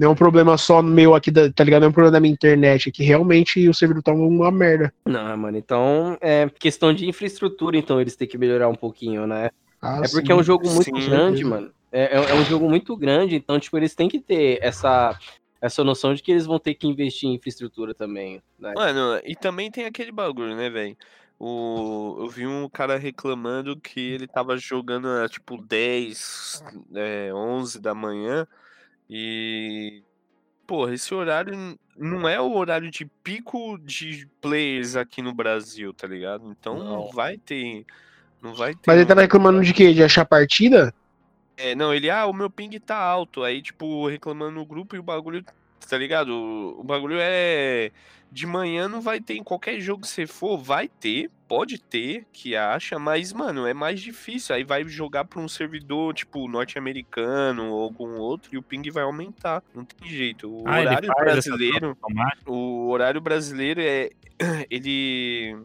Não é um problema só meu aqui, da, tá ligado? Não é um problema da minha internet, é que realmente o servidor tá uma merda. Não, mano, então é questão de infraestrutura, então eles têm que melhorar um pouquinho, né? Ah, É porque é um jogo muito sim, grande, mano. É, é- é um jogo muito grande, então, tipo, eles têm que ter essa, essa noção de que eles vão ter que investir em infraestrutura também, né? Mano, e também tem aquele bagulho, né, velho? O... Eu vi um cara reclamando que ele tava jogando, era, tipo, 10, é, 11 da manhã e. Porra, esse horário não é o horário de pico de players aqui no Brasil, tá ligado? Então não, Não. vai ter. Não vai ter. Mas ele tava reclamando de quê? De achar partida? É, não, ele, ah, o meu ping tá alto. Aí, tipo, reclamando no grupo e o bagulho, tá ligado? O, o bagulho é. De manhã não vai ter. Em qualquer jogo que você for, vai ter. Pode ter, que acha, mas, mano, é mais difícil. Aí vai jogar pra um servidor, tipo, norte-americano ou algum outro, e o ping vai aumentar. Não tem jeito. O Ah, horário brasileiro. O horário brasileiro é. Ele.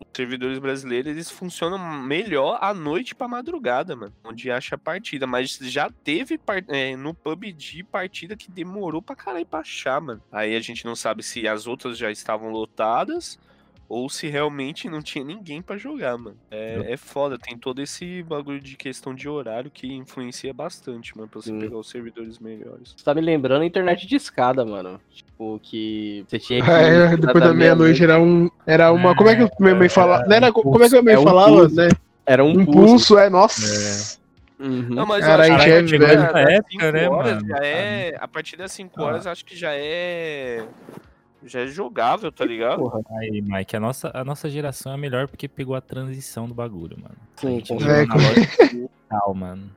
Os servidores brasileiros eles funcionam melhor à noite pra madrugada, mano. Onde acha a partida. Mas já teve é, no PUBG partida que demorou pra caralho pra achar, mano. Aí a gente não sabe se as outras já estavam lotadas. Ou se realmente não tinha ninguém pra jogar, mano. É, é foda, tem todo esse bagulho de questão de horário que influencia bastante, mano, pra você Sim. pegar os servidores melhores. Você tá me lembrando a internet de escada, mano. Tipo, que você tinha que. É, depois da meia-noite era um. Era uma. Como é que minha mãe falava? Não era, como é que a minha É mãe um falava, pulso. né? Era um Um pulso. pulso, é, nossa. Uhum. Não, mas Cara, acho que é Nessa época, né, horas mano? Já é, a partir das 5 horas, acho que já é. Já é jogável, tá ligado? Porra, Aí, Mike, a nossa, a nossa geração é a melhor porque pegou a transição do bagulho, mano. A sim, É, analógico digital, mano.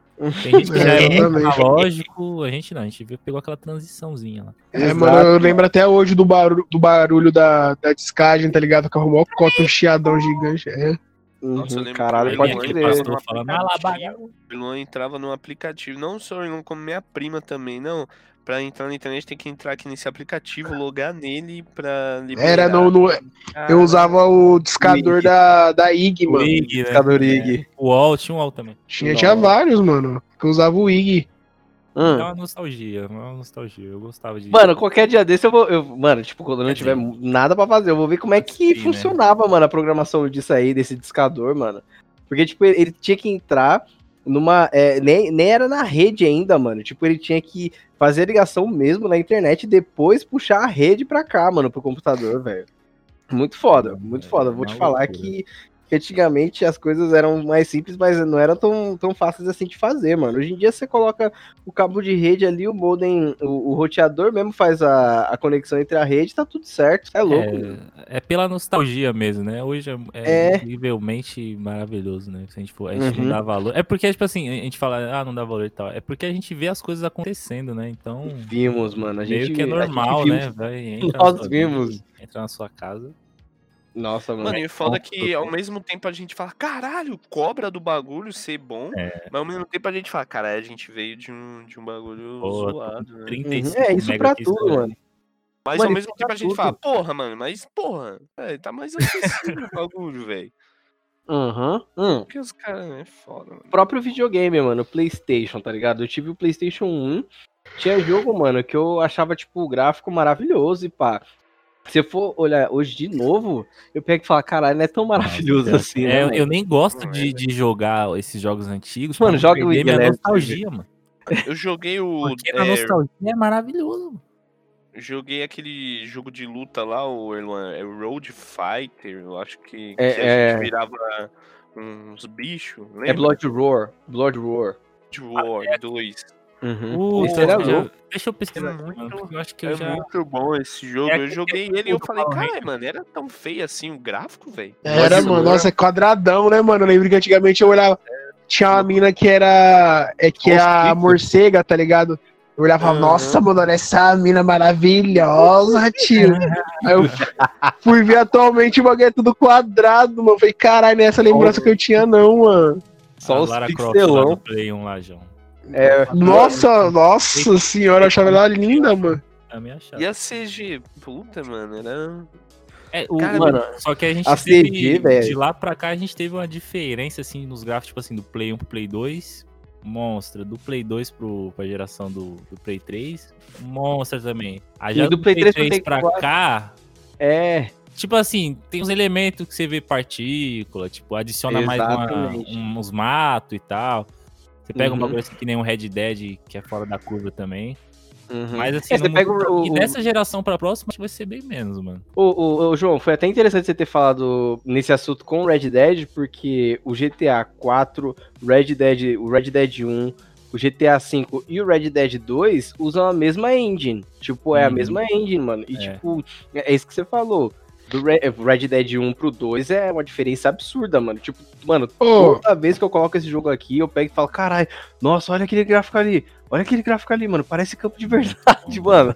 Tem gente que já É, é analógico, a gente não, a gente viu- pegou aquela transiçãozinha lá. É, Exato, mano, eu mano. lembro até hoje do barulho, do barulho da, da descagem, tá ligado? Que arrumou o cota, um chiadão gigante. É. Nossa, eu Uhum, lembro Caralho, que pode ele- crer. pastor falando, "Ah lá, aplicativo. O Luan entrava no aplicativo, não só o Luan, como minha prima também, não. Pra entrar na internet tem que entrar aqui nesse aplicativo, logar nele pra liberar. Era no. no- eu Caralho. usava o discador Ig. da, da IG, O mano. IG, né? Discador IG. O UOL, tinha um UOL também. Tinha, tinha vários, mano. Que eu usava o IG. É Hum. uma nostalgia, é uma nostalgia. Eu gostava de. Mano, qualquer dia desse eu vou. Eu, mano, tipo, quando eu não tiver nada pra fazer, eu vou ver como é que sim, né? funcionava, mano, a programação disso aí, desse discador, mano. Porque, tipo, ele, ele tinha que entrar numa. é, nem, nem era na rede ainda, mano. Tipo, ele tinha que fazer a ligação mesmo na internet e depois puxar a rede pra cá, mano, pro computador, velho. Muito foda, muito É, foda. Vou uma te falar que, que antigamente as coisas eram mais simples, mas não eram tão, tão fáceis assim de fazer, mano. Hoje em dia você coloca o cabo de rede ali, o modem, o, o roteador mesmo faz a, a conexão entre a rede, tá tudo certo. É louco. É, é pela nostalgia mesmo, né? Hoje é, É. é incrivelmente maravilhoso, né? Se a gente, for, a gente Uhum. não dá valor. É porque, tipo assim, a gente fala, ah, não dá valor e tal. É porque a gente vê as coisas acontecendo, né? Então, Vimos, mano. A gente, meio que é normal, né? Vai, entra Nós sua vimos. entra na sua casa. Nossa, mano. Mano, e foda Nossa, que ao mesmo tempo a gente fala, caralho, cobra do bagulho ser bom, É. mas ao mesmo tempo a gente fala, caralho, a gente veio de um, de um bagulho Pô, zoado, né? 35 Uhum, É isso pra tudo, né? mano. Mas Mano, ao mesmo pra tempo a gente tudo. fala, porra, mano, mas porra, é, tá mais acessível o bagulho, velho. Aham. Uhum. Porque os caras é foda, mano. Próprio videogame, mano, PlayStation, tá ligado? Eu tive o PlayStation 1. Tinha jogo, mano, que eu achava, tipo, o gráfico maravilhoso e pá. Se eu for olhar hoje de novo, eu pego e falo, caralho, não é tão maravilhoso Nossa, assim, é, né? eu, mano? eu nem gosto Não é, de, de jogar esses jogos antigos. Mano, joga o minha nostalgia, mano. Eu joguei o. Porque a é, nostalgia é maravilhoso. mano. joguei aquele jogo de luta lá, o Erlan, é Road Fighter, eu acho que, É, que a é. gente virava uns bichos. É? Blood Roar. Blood Roar. Blood War 2. Uhum. Puta, Esse era louco. Deixa eu pesquisar, É muito- eu acho que É eu já. muito bom esse jogo. É eu joguei ele e eu falei, cara, mano, era tão feio assim o gráfico, velho. Era, Blood mano. Nossa, é quadradão, né, mano? Eu lembro que antigamente eu olhava. Tinha uma mina que era. É que é a morcega, tá ligado? Eu olhava Aham. nossa, mano, olha essa mina maravilhosa, tio. Aí eu fui ver atualmente o bagulho é tudo quadrado, mano. Eu Falei, caralho, não é essa lembrança que eu tinha, não, mano. Só a os Lara Croft lá pixelão. no Play 1 lá, João. É, Nossa, nossa senhora, eu achava ela linda, mano. A minha chave. E a CG, puta, mano, era. É, o, Cara, mano, só que a gente a teve, CG, velho. de lá pra cá a gente teve uma diferença assim nos gráficos, tipo assim, do Play 1 pro Play 2, monstra, do Play 2 pro, pra geração do, do Play 3, monstra também. Aí já E do Play 3 pro Play pra 4. cá, é. tipo assim, tem uns elementos que você vê partícula, tipo, adiciona mais uma- Exatamente. uns matos e tal. Você pega um Uhum. bagulho assim que nem um Red Dead, que é fora da curva também. Uhum. Mas assim, É, você pega o- e o- dessa geração pra próxima, acho que vai ser bem menos, mano. Ô, ô, ô, João, foi até interessante você ter falado nesse assunto com o Red Dead, porque o GTA 4, Red Dead, o Red Dead 1, o GTA 5 e o Red Dead 2 usam a mesma engine. Tipo, é a Uhum. mesma engine, mano. E, É. tipo, é isso que você falou. Do Re- Red Dead 1 pro 2 é uma diferença absurda, mano. Tipo, mano, Ô, toda vez que eu coloco esse jogo aqui, eu pego e falo, caralho, nossa, olha aquele gráfico ali. Olha aquele gráfico ali, mano. Parece campo de verdade, mano.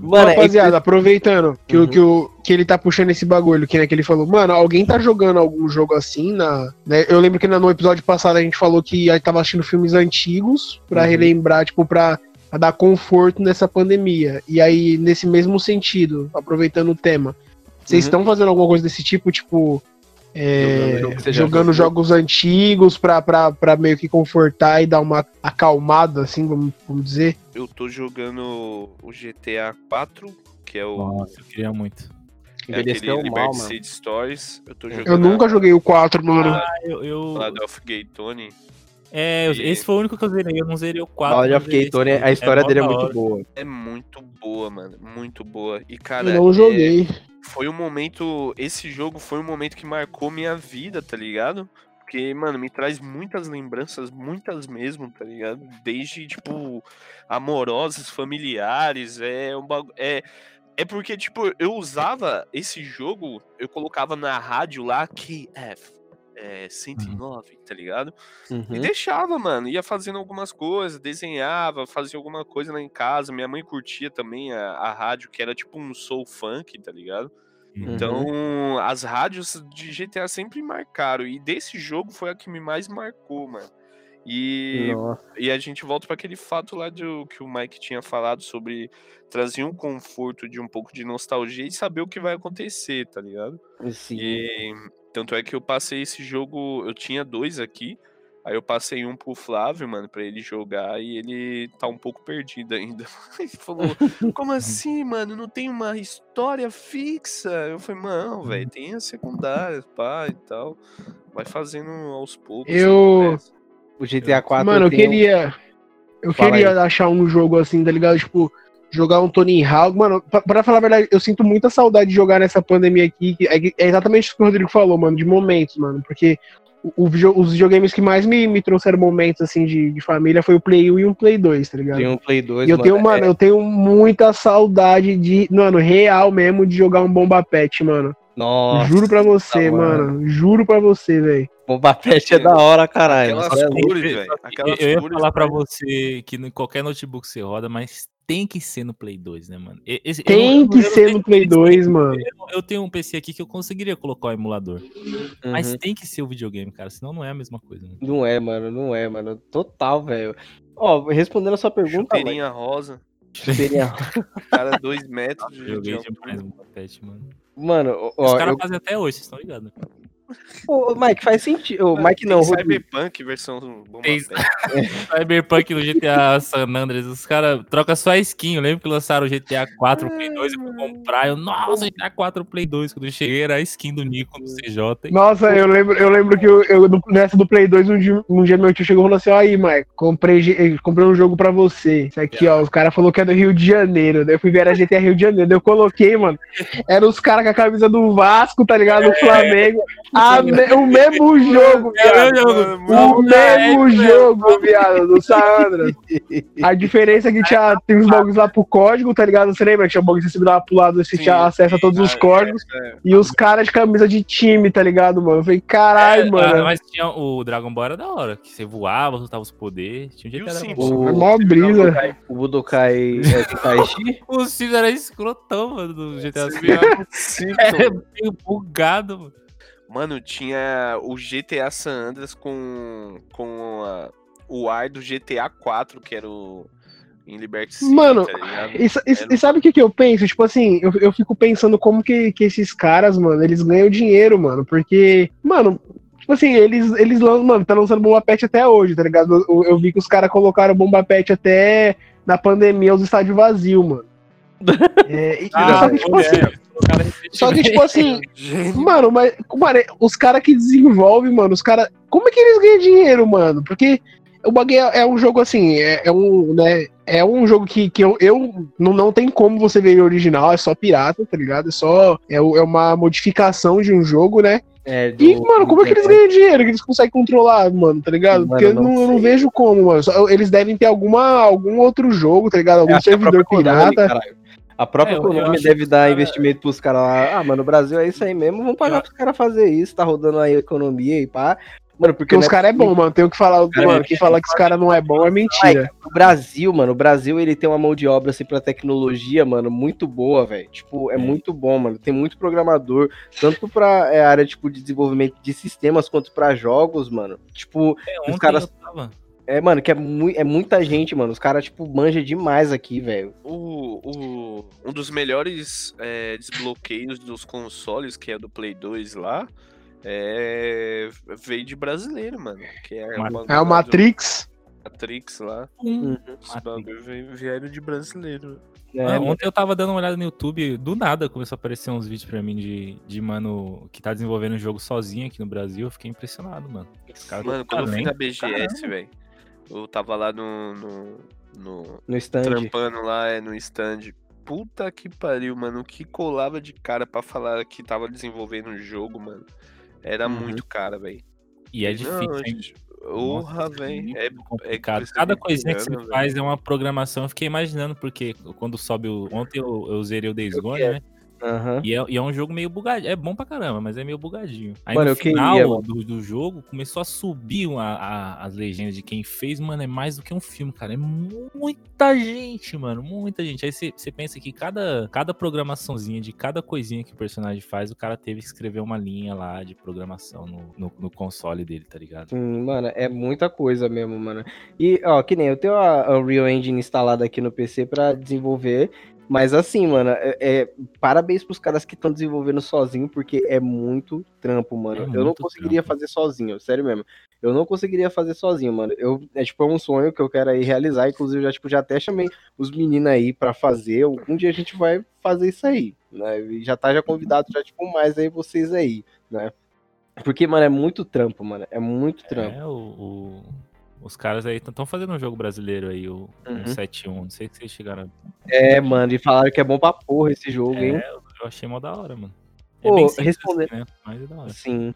Mano, é rapaziada, aproveitando que, o Uhum. que, o, que ele tá puxando esse bagulho, que, né, que ele falou, mano, alguém tá jogando algum jogo assim na. né, eu lembro que no episódio passado a gente falou que a gente tava assistindo filmes antigos pra Uhum. relembrar, tipo, pra, pra dar conforto nessa pandemia. E aí, nesse mesmo sentido, aproveitando o tema, vocês Uhum. estão fazendo alguma coisa desse tipo, tipo. é, Jogando jogando jogou. jogos antigos pra, pra, pra meio que confortar e dar uma acalmada, assim, vamos, vamos dizer. Eu tô jogando o GTA 4, que é o. Nossa, eu queria muito. é envelheceu aquele mal, Liberty mano. City Stories. Eu tô jogando Eu nunca joguei o 4, mano. Ah, eu. eu Gay Tony. é, E- esse foi o único que eu zerei. Eu não zerei o 4. Olha, fiquei, Tony, a história mó dele é muito boa. É muito boa, mano. Muito boa. E, cara, Eu não é- joguei. Foi um momento. Esse jogo foi um momento que marcou minha vida, tá ligado? Porque, mano, me traz muitas lembranças, muitas mesmo, tá ligado? Desde, tipo, amorosas, familiares. É um bagulho. É, é porque, tipo, eu usava esse jogo, eu colocava na rádio lá, KF. É, 109, tá ligado? E Uhum. deixava, mano. Ia fazendo algumas coisas, desenhava, fazia alguma coisa lá em casa. Minha mãe curtia também a, a rádio, que era tipo um soul funk, tá ligado? Uhum. Então, as rádios de GTA sempre marcaram. E desse jogo foi a que me mais marcou, mano. E, Nossa, e a gente volta para aquele fato lá do, que o Mike tinha falado sobre trazer um conforto de um pouco de nostalgia e saber o que vai acontecer, tá ligado? sim. E tanto é que eu passei esse jogo, eu tinha dois aqui, aí eu passei um pro Flávio, mano, pra ele jogar e ele tá um pouco perdido ainda. Ele falou: "Como assim, mano? Não tem uma história fixa?" Eu falei: "Não, velho, tem as secundárias, pá, e tal. Vai fazendo aos poucos." Eu- pressa." O GTA 4 Mano, eu um- queria. Eu Fala queria achar um jogo assim, tá ligado? Tipo, jogar um Tony Hawk. Mano, pra, pra falar a verdade, eu sinto muita saudade de jogar nessa pandemia aqui. que É, é exatamente isso que o Rodrigo falou, mano, de momentos, mano. Porque o, o os videogames que mais me, me trouxeram momentos assim de, de família foi o Play 1 e o Play 2, tá ligado? Tem um Play 2, E eu tenho, mano, eu tenho muita saudade de, mano, real mesmo, de jogar um Bomba Pet, mano. Nossa, Juro pra você, mano. mano. Juro pra você, velho. Bomba Pet é da hora, caralho. Aquelas cores, Eu- velho. Eu ia falar pra você que em qualquer notebook você roda, mas tem que ser no Play 2, né, mano? Esse- eu Tem não- que eu não ser no Play PC, 2, mano. Eu, eu tenho um PC aqui que eu conseguiria colocar o emulador. Mas Uhum. tem que ser o videogame, cara, senão não é a mesma coisa. Mano. Não é, mano, não é, mano. Total, velho. Ó, respondendo a sua pergunta. Chuteirinha rosa. Chuteirinha. Cara, dois metros de, demais Pet, mano. Mano, ó, Os caras eu- fazem até hoje, vocês estão ligados? Ô, Mike, faz sentido. Ô, Mike não. Cyberpunk versão bomba. Cyberpunk no GTA San Andreas, os caras trocam só a skin. Eu lembro que lançaram o GTA 4 Play 2 e fui comprar. Eu, nossa, GTA 4 Play 2. Quando eu cheguei, era a skin do Nico no CJ. Nossa, eu lembro, eu lembro que eu, eu- nessa do Play 2, um dia, um dia meu tio chegou e falou assim: ó aí, Mike, comprei, comprei um jogo pra você. Isso aqui, ó, os caras falaram que é do Rio de Janeiro. Daí eu fui ver era GTA Rio de Janeiro. Daí eu coloquei, mano. Eram os caras com a camisa do Vasco, tá ligado? Do Flamengo. A me- o mesmo jogo, viado. O mesmo jogo, viado, do Sandra. A diferença é que tinha, tem uns bagulhos lá pro código, tá ligado? Você lembra que tinha bagulho que você virava pro lado, você Sim, tinha acesso a todos os códigos. É, E os caras de camisa de time, tá ligado, mano? Eu falei, caralho, É, mano. Mas tinha o Dragon Ball era da hora. Que você voava, soltava os poderes. Tinha um E o GTA Dragon Simpsons? Ball. É mó brisa. O Budokai é Tenkaichi? O Sims era escrotão, mano, do GTA Você V. Era meio bugado, mano. Mano, tinha o GTA San Andreas com, com a- o ar do GTA 4, que era o em Liberty City, Mano, tá ligado? E, e- e sabe o que, que eu penso? Tipo assim, eu, eu fico pensando como que, que esses caras, mano, eles ganham dinheiro, mano. Porque, mano, tipo assim, eles, eles lançam, mano, tá lançando bomba pet até hoje, tá ligado? Eu, eu vi que os caras colocaram bomba pet até na pandemia, os estádios vazios, mano. É, e- só que, tipo assim, só que, tipo assim, Mano, mas mano, os caras que desenvolvem, mano, os caras. Como é que eles ganham dinheiro, mano? Porque o bagulho é, é um jogo assim, é, é um, né? É um jogo que, que eu, eu não, não tem como você ver ele original, é só pirata, tá ligado? É só. É, é uma modificação de um jogo, né? É, do- E, mano, como é que eles ganham dinheiro? Que eles conseguem controlar, mano, tá ligado? Mano, Porque eu não não, eu não vejo como, mano. Só- eles devem ter alguma, algum outro jogo, tá ligado? Algum a servidor pirata. caralho. A própria É, Konami deve dar cara- investimento pros caras lá. Ah, mano, o Brasil é isso aí mesmo. Vamos pagar Eu- pros caras fazer isso. Tá rodando aí a economia e pá. Mano, porque Porque os não caras é bom, mano. Tem o que falar. Cara, mano, é quem fala que os caras não é bom é mentira. O Brasil, mano, o Brasil ele tem uma mão de obra assim pra tecnologia, mano, muito boa, velho. Tipo, é, É. muito bom, mano. Tem muito programador, tanto pra é, área tipo de desenvolvimento de sistemas quanto pra jogos, mano. Tipo, É, Os caras- eu tava. É, mano, que é, mui- é muita gente, mano. Os caras tipo manja demais aqui, velho. O, o- um dos melhores é, desbloqueios dos consoles, que é do Play 2 lá, é, veio de brasileiro, mano. Que é, É o Matrix. Matrix lá. Um. Os vieram de brasileiro. É, Ah, mano. ontem eu tava dando uma olhada no YouTube, do nada começou a aparecer uns vídeos pra mim de, de mano que tá desenvolvendo um jogo sozinho aqui no Brasil. Eu fiquei impressionado, mano. Os caras Mano, quando eu fui na BGS, velho, eu tava lá no, no, no- no stand. trampando lá é, no stand. Puta que pariu, mano. O que colava de cara pra falar que tava desenvolvendo um jogo, mano. Era Uhum. muito cara, velho. E é Não, difícil, hein? gente, Porra, velho. muito É, complicado. coisa Cada coisinha que você grana, faz é uma programação. Eu fiquei imaginando, porque quando sobe o. Ontem eu, eu zerei o Days Gone, né? Aham. E é, e é um jogo meio bugadinho. É bom pra caramba, mas é meio bugadinho. Aí Mano, no queria, final mano. do, do jogo começou a subir a- a- as legendas de quem fez. Mano, é mais do que um filme, cara. É muita gente, mano. Muita gente. Aí você pensa que cada, cada programaçãozinha de cada coisinha que o personagem faz, o cara teve que escrever uma linha lá de programação no, no, no console dele, tá ligado? Sim, mano, é muita coisa mesmo, mano. E, ó, que nem eu tenho a Unreal Engine instalada aqui no PC pra desenvolver, mas assim, mano, é, é- parabéns pros caras que estão desenvolvendo sozinho, porque é muito trampo, mano. É eu não conseguiria trampo. fazer sozinho, sério mesmo. Eu não conseguiria fazer sozinho, mano. Eu, é tipo é um sonho que eu quero aí realizar, inclusive eu já, tipo, já até chamei os meninos aí pra fazer. Algum dia a gente vai fazer isso aí, né? E já tá já convidado, já, tipo, mais aí vocês aí, né? Porque, mano, é muito trampo, mano. É muito trampo. É, o, o- os caras aí estão fazendo um jogo brasileiro aí, o Uhum. 171. Não sei se vocês chegaram. É, mano, e falaram que é bom pra porra esse jogo, hein? É, eu achei mó da hora, mano. Pô, responder- assim, né? Mas é da hora. Sim.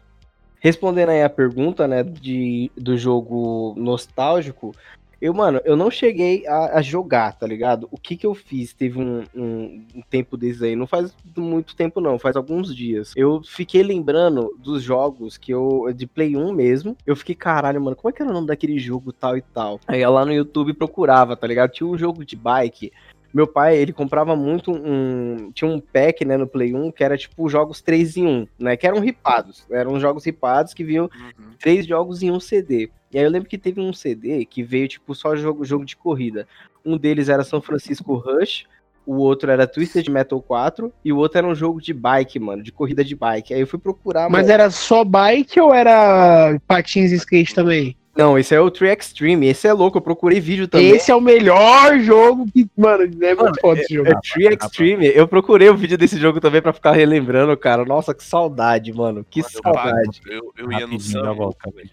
Respondendo aí a pergunta, né, de, do jogo nostálgico, eu, mano, eu não cheguei a, a jogar, tá ligado? O que que eu fiz? Teve um, um, um tempo desde aí, não faz muito tempo não, faz alguns dias. Eu fiquei lembrando dos jogos que eu, de Play 1 mesmo, eu fiquei, caralho, mano, como é que era o nome daquele jogo tal e tal? Aí eu lá no YouTube procurava, tá ligado? Tinha um jogo de bike, meu pai, ele comprava muito um. Tinha um pack, né, no Play 1, que era tipo jogos 3 em 1, né? Que eram ripados. Eram jogos ripados que vinham Uhum. três jogos em um CD. E aí eu lembro que teve um CD que veio, tipo, só jogo, jogo de corrida. Um deles era São Francisco Rush, o outro era Twisted Metal 4 e o outro era um jogo de bike, mano, de corrida de bike. Aí eu fui procurar. Mas mano. era só bike ou era patins e skate também? Não, esse é o Tree Extreme. Esse é louco, eu procurei vídeo também. Esse é o melhor jogo que, mano, é muito foda esse jogo. É, é Tree Extreme. Eu procurei o vídeo desse jogo também pra ficar relembrando, cara. Nossa, que saudade, mano. Que mano, saudade. Eu, eu, eu ia no Sam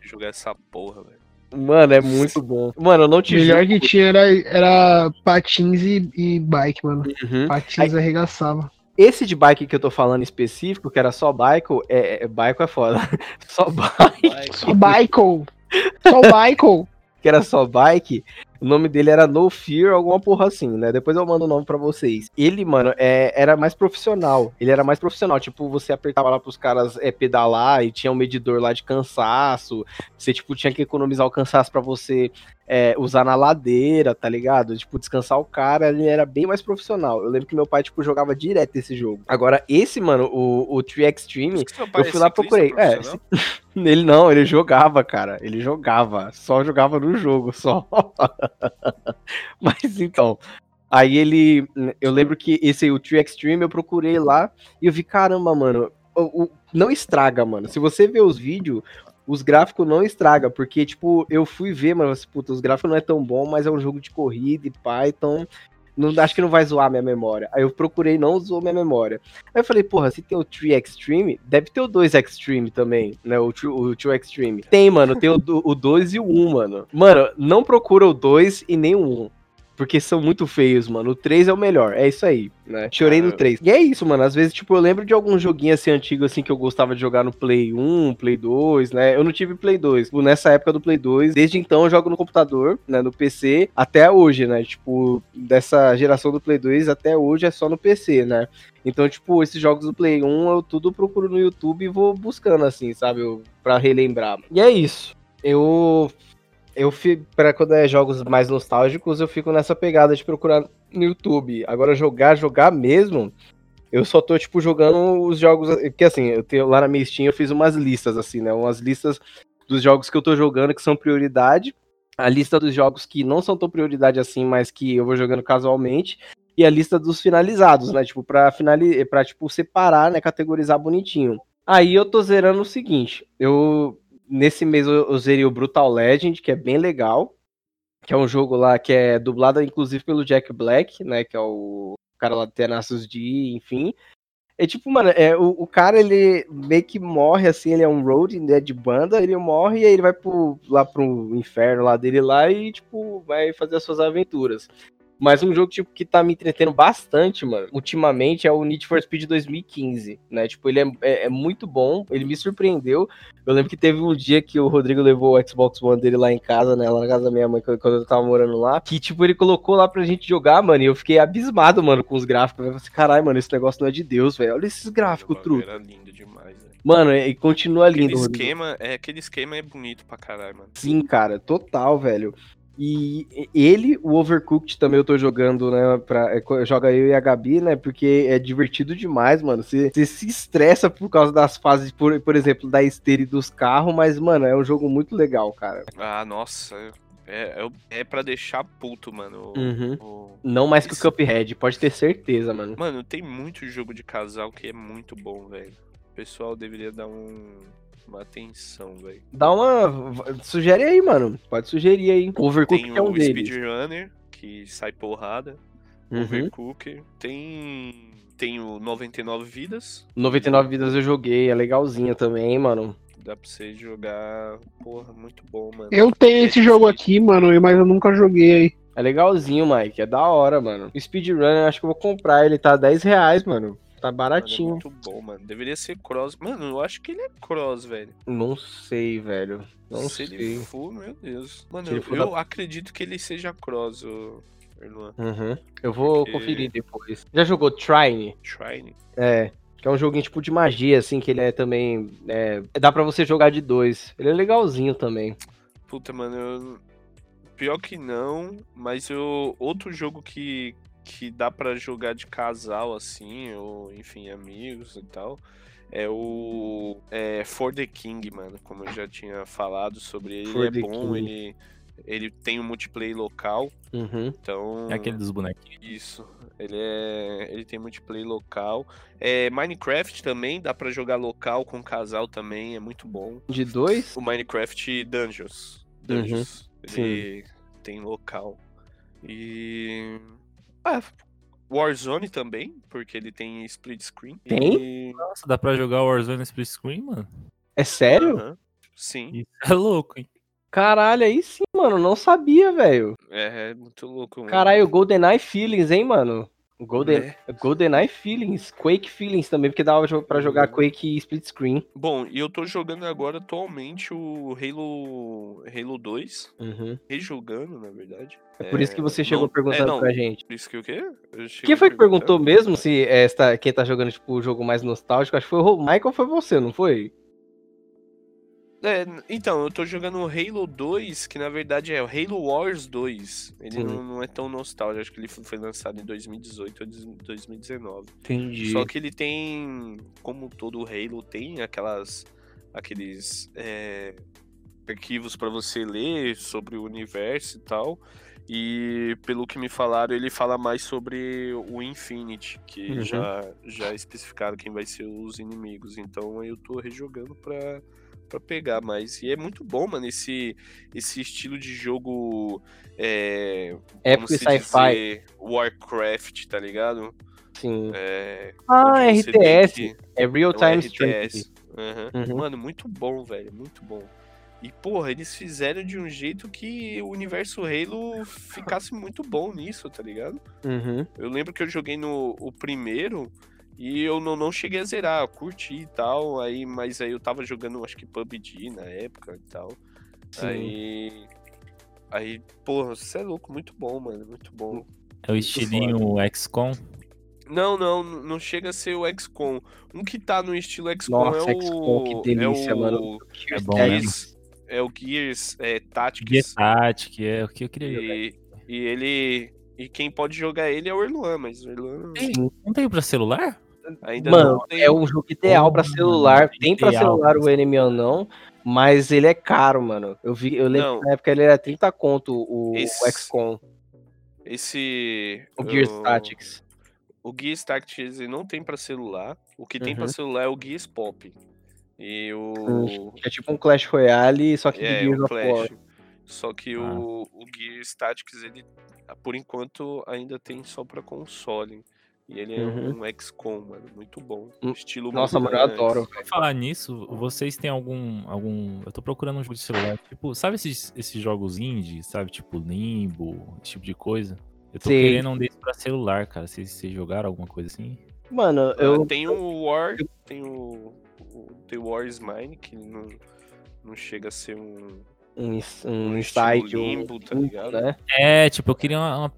jogar essa porra, velho. Mano, é muito bom. Mano, eu não te melhor que tinha era, era patins e, e bike, mano. Uhum. Patins Aí... arregaçava. Esse de bike que eu tô falando específico, que era só bike, é, é bike é foda. Só bike. Só bike. Só o Michael. que era só bike. O nome dele era No Fear, alguma porra assim, né? Depois eu mando o nome para vocês. Ele, mano, é, era mais profissional. Ele era mais profissional. Tipo, você apertava lá pros caras é, pedalar e tinha um medidor lá de cansaço. Você, tipo, tinha que economizar o cansaço para você é, usar na ladeira, tá ligado? Tipo, descansar o cara, ele era bem mais profissional. Eu lembro que meu pai, tipo, jogava direto esse jogo. Agora, esse, mano, o, o Tree Extreme, eu fui lá procurei. É, ele não, ele jogava, cara. Ele jogava. Só jogava no jogo, só. Mas então. Aí ele. Eu lembro que esse o Tree Extreme eu procurei lá e eu vi, caramba, mano. O, o, não estraga, mano. Se você ver os vídeos, os gráficos não estraga, porque, tipo, eu fui ver, mano, puta, os gráficos não é tão bom, mas é um jogo de corrida e pá, então não, acho que não vai zoar minha memória. Aí eu procurei, não zoou minha memória. Aí eu falei, porra, se tem o 3 Extreme, deve ter o 2 Extreme também, né? O 2 Extreme. Tem, mano, tem o, o 2 e o 1, mano. Mano, não procura o 2 e nem o 1. Porque são muito feios, mano. O 3 é o melhor. É isso aí, né? Chorei no 3. E é isso, mano. Às vezes, tipo, eu lembro de algum joguinho assim antigo, assim, que eu gostava de jogar no Play 1, Play 2, né? Eu não tive Play 2. Tipo, nessa época do Play 2. Desde então eu jogo no computador, né? No PC, até hoje, né? Tipo, dessa geração do Play 2 até hoje é só no PC, né? Então, tipo, esses jogos do Play 1 eu tudo procuro no YouTube e vou buscando, assim, sabe? Pra relembrar. E é isso. Eu eu para quando é jogos mais nostálgicos, eu fico nessa pegada de procurar no YouTube. Agora jogar, jogar mesmo, eu só tô tipo jogando os jogos que assim, eu tenho lá na minha Steam eu fiz umas listas assim, né? Umas listas dos jogos que eu tô jogando que são prioridade, a lista dos jogos que não são tão prioridade assim, mas que eu vou jogando casualmente, e a lista dos finalizados, né? Tipo, para finalizar, para tipo separar, né, categorizar bonitinho. Aí eu tô zerando o seguinte, eu nesse mês eu, eu zerei o Brutal Legend, que é bem legal. Que é um jogo lá que é dublado, inclusive, pelo Jack Black, né? Que é o cara lá do Tenacious D, enfim. É tipo, mano, é, o, o cara, ele meio que morre, assim, ele é um road, né, de banda, ele morre e aí ele vai pro, lá pro inferno lá dele lá e, tipo, vai fazer as suas aventuras. Mas um jogo, tipo, que tá me entretendo bastante, mano, ultimamente é o Need for Speed 2015, né? Tipo, ele é, é, é, muito bom, ele me surpreendeu. Eu lembro que teve um dia que o Rodrigo levou o Xbox One dele lá em casa, né? Lá na casa da minha mãe, quando eu tava morando lá. Que, tipo, ele colocou lá pra gente jogar, mano, e eu fiquei abismado, mano, com os gráficos. Eu falei assim, caralho, mano, esse negócio não é de Deus, velho. Olha esses gráficos, truque. Era lindo demais, velho. Mano, e continua lindo. Aquele esquema, é, aquele esquema é bonito pra caralho, mano. Sim, cara, total, velho. E ele, o Overcooked também eu tô jogando, né? Pra, é, joga eu e a Gabi, né? Porque é divertido demais, mano. Você, você se estressa por causa das fases, por, por exemplo, da esteira e dos carros, mas, mano, é um jogo muito legal, cara. Ah, nossa. É, é, é pra deixar puto, mano. Uhum. O... Não mais que o Cuphead, pode ter certeza, mano. Mano, tem muito jogo de casal que é muito bom, velho. O pessoal deveria dar um uma atenção, velho. Dá uma. Sugere aí, mano. Pode sugerir aí. Overcooked tem é um o deles. Speedrunner, que sai porrada. Uhum. Overcooked. Tem. Tem o 99 Vidas. 99 Vidas eu joguei, é legalzinha também, mano. Dá pra você jogar. Porra, muito bom, mano. Eu tenho esse jogo aqui, mano, mas eu nunca joguei. É legalzinho, Mike. É da hora, mano. O Speedrunner, acho que eu vou comprar. Ele tá 10 reais, mano. Tá baratinho. Mano, é muito bom, mano. Deveria ser cross. Mano, eu acho que ele é cross, velho. Não sei, velho. Não Se sei. ele for, meu Deus. Mano, eu, eu da... acredito que ele seja cross, o Uhum. Eu vou Porque... conferir depois. Já jogou Trine? Trine? É. Que é um joguinho tipo de magia, assim, que ele é também. É, dá para você jogar de dois. Ele é legalzinho também. Puta, mano, eu... Pior que não, mas eu... outro jogo que, que dá para jogar de casal assim, ou enfim, amigos e tal, é o é, For the King, mano. Como eu já tinha falado sobre ele, For ele é bom, King. ele ele tem um multiplayer local. Uhum. Então. É aquele dos bonequinhos. Isso. Ele é. Ele tem multiplayer local. É, Minecraft também, dá pra jogar local com casal também, é muito bom. De dois? O Minecraft Dungeons. Dungeons. Ele tem local. E. Ah, Warzone também, porque ele tem split screen. Tem? E... Nossa, dá pra jogar Warzone split screen, mano? É sério? Aham. Sim. Isso é louco, hein? Caralho, aí sim, mano. Não sabia, velho. É, é muito louco. mano. Caralho, GoldenEye Feelings, hein, mano? Golden, Né? GoldenEye Feelings, Quake Feelings também, porque dava pra jogar Quake split screen. Bom, e eu tô jogando agora atualmente o Halo Halo 2, Uhum. rejogando, na verdade. É por isso que você chegou não- perguntando é, não, pra gente. Por isso que o quê? Quem foi que perguntou mesmo se esta, quem tá jogando tipo, o jogo mais nostálgico? Acho que foi o Michael ou foi você, não foi? É, então, eu tô jogando o Halo 2, que na verdade é o Halo Wars 2. Ele não, não é tão nostálgico, acho que ele foi foi lançado em 2018 ou 2019. Entendi. Só que ele tem, como todo Halo tem, aquelas aqueles é, arquivos para você ler sobre o universo e tal. E pelo que me falaram, ele fala mais sobre o Infinity, que Uhum. já já especificaram quem vai ser os inimigos. Então eu tô rejogando pra para pegar mais. E é muito bom, mano, esse esse estilo de jogo é Épico como e se sci-fi. dizer, Warcraft, tá ligado? Sim. É, Ah, RTS. que- É Real é Time RTS. Strategy. Aham. Uhum. Mano, muito bom, velho. Muito bom. E, porra, eles fizeram de um jeito que o universo Halo ficasse muito bom nisso, tá ligado? Uhum. Eu lembro que eu joguei no o primeiro e eu não, não cheguei a zerar, eu curti e tal, aí, mas aí eu tava jogando, acho que PUBG na época e tal. Sim. Aí. Aí, porra, você é louco, muito bom, mano, muito bom. É o estilinho XCOM. Não, não, não chega a ser o XCOM. Um que tá no estilo XCOM Nossa, é o. XCOM, que delícia, é o, mano. É bom, É né? Gears, é o Gears é, Tactics. Tactic, é o que eu queria jogar. E, e ele. E quem pode jogar ele é o Erluan, mas o Erluan. Não tem pra celular? Ainda Mano, não tem. é um jogo ideal pra Porra, celular. Tem pra ideal celular o Enemy ou não, mas ele é caro, mano. Eu vi, eu lembro Não. que na época ele era 30 conto o, o Esse- XCOM, Esse. o Gears Tactics. O Gears Tactics ele não tem pra celular. O que tem pra Uhum. celular é o Gears Pop. E o. É tipo um Clash Royale, só que de É, Gears o of War. Clash. Só que Ah. o, o Gears Tactics, ele, por enquanto, ainda tem só pra console. E ele é Uhum. um XCOM, mano. Muito bom. Hum, Estilo Nossa, mano, eu adoro. Por falar nisso, vocês têm algum. algum. Eu tô procurando um jogo de celular. Tipo, sabe esses, esses jogos indie, sabe? Tipo Limbo, esse tipo de coisa? Eu tô Sei. querendo um desses pra celular, cara. Vocês, vocês jogaram alguma coisa assim? Mano, Ah, eu. Tem o War, tem o, o The War is Mine, que não, não chega a ser um. Um, um Um um limbo, tá ligado? né? É, tipo, eu queria uma, uma,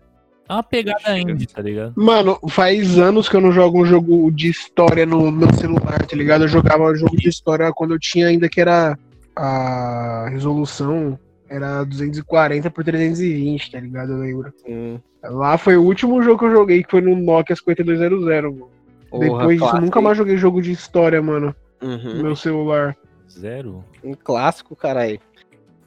uma pegada indie, tá ligado? Mano, faz anos que eu não jogo um jogo de história no meu celular, tá ligado? Eu jogava jogo de história quando eu tinha ainda que era a resolução era 240 por 320, tá ligado? Eu lembro. Sim. Lá foi o último jogo que eu joguei, que foi no Nokia 5200, mano. Porra, Depois disso, nunca mais joguei jogo de história, mano, no Uhum. meu celular. Zero? Um clássico, caralho.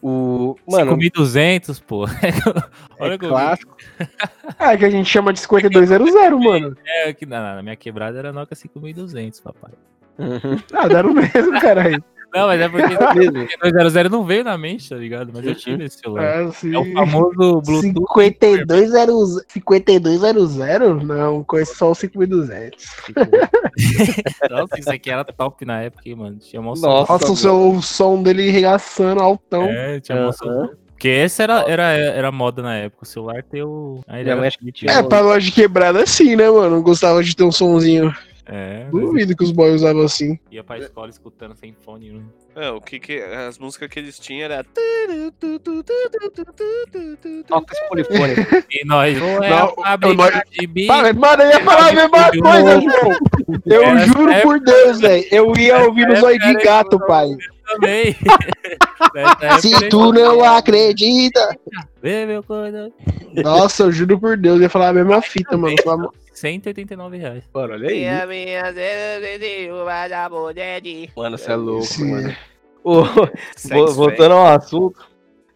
O. Mano, 5200, pô. Olha é clássico. É, que a gente chama de 5200, mano. É, que na, na minha quebrada era Nokia 5200, papai. Uhum. Ah, deram mesmo, caralho. Não, mas é porque Mesmo. 5200 não veio na mente, tá ligado? Mas eu tive esse celular. É, É o famoso Bluetooth. 5200? 5200? Não, conheço só o 5200. Nossa, isso aqui era top na época, hein, mano. Tinha mó. Nossa, Nossa, o, seu, o som dele regaçando altão. É, tinha mó. Aham. Porque essa era, era, era moda na época. O celular ter o. Aí era. É, pra loja de quebrada assim, né, mano? Gostava de ter um sonzinho. É, Duvido que os boys usavam assim. ia pra escola escutando sem fone. Né? É, o que que. As músicas que eles tinham era. Toca esse polifone. E nós não é Não, a eu fábrica não- de bicho. Mano, eu ia falar a mesma coisa, João. Eu juro por Deus, velho. Eu ia ouvir no zóio de gato, pai. também. Se tu não acredita. Vê, meu coisa. Nossa, eu juro por Deus, eu ia falar a mesma fita, mano. Falava- 189 reais. Mano, olha aí. Mano, você é louco, Sim. mano. Vo- voltando ao assunto.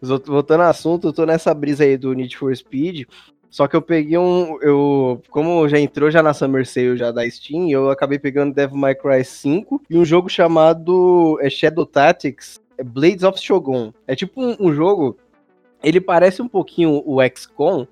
voltando ao assunto, eu tô nessa brisa aí do Need for Speed. Só que eu peguei um. Eu, como já entrou já na Summer Sale já da Steam, eu acabei pegando Devil May Cry 5 e um jogo chamado é, Shadow Tactics é Blades of Shogun. É tipo um, um jogo. Ele parece um pouquinho o XCOM,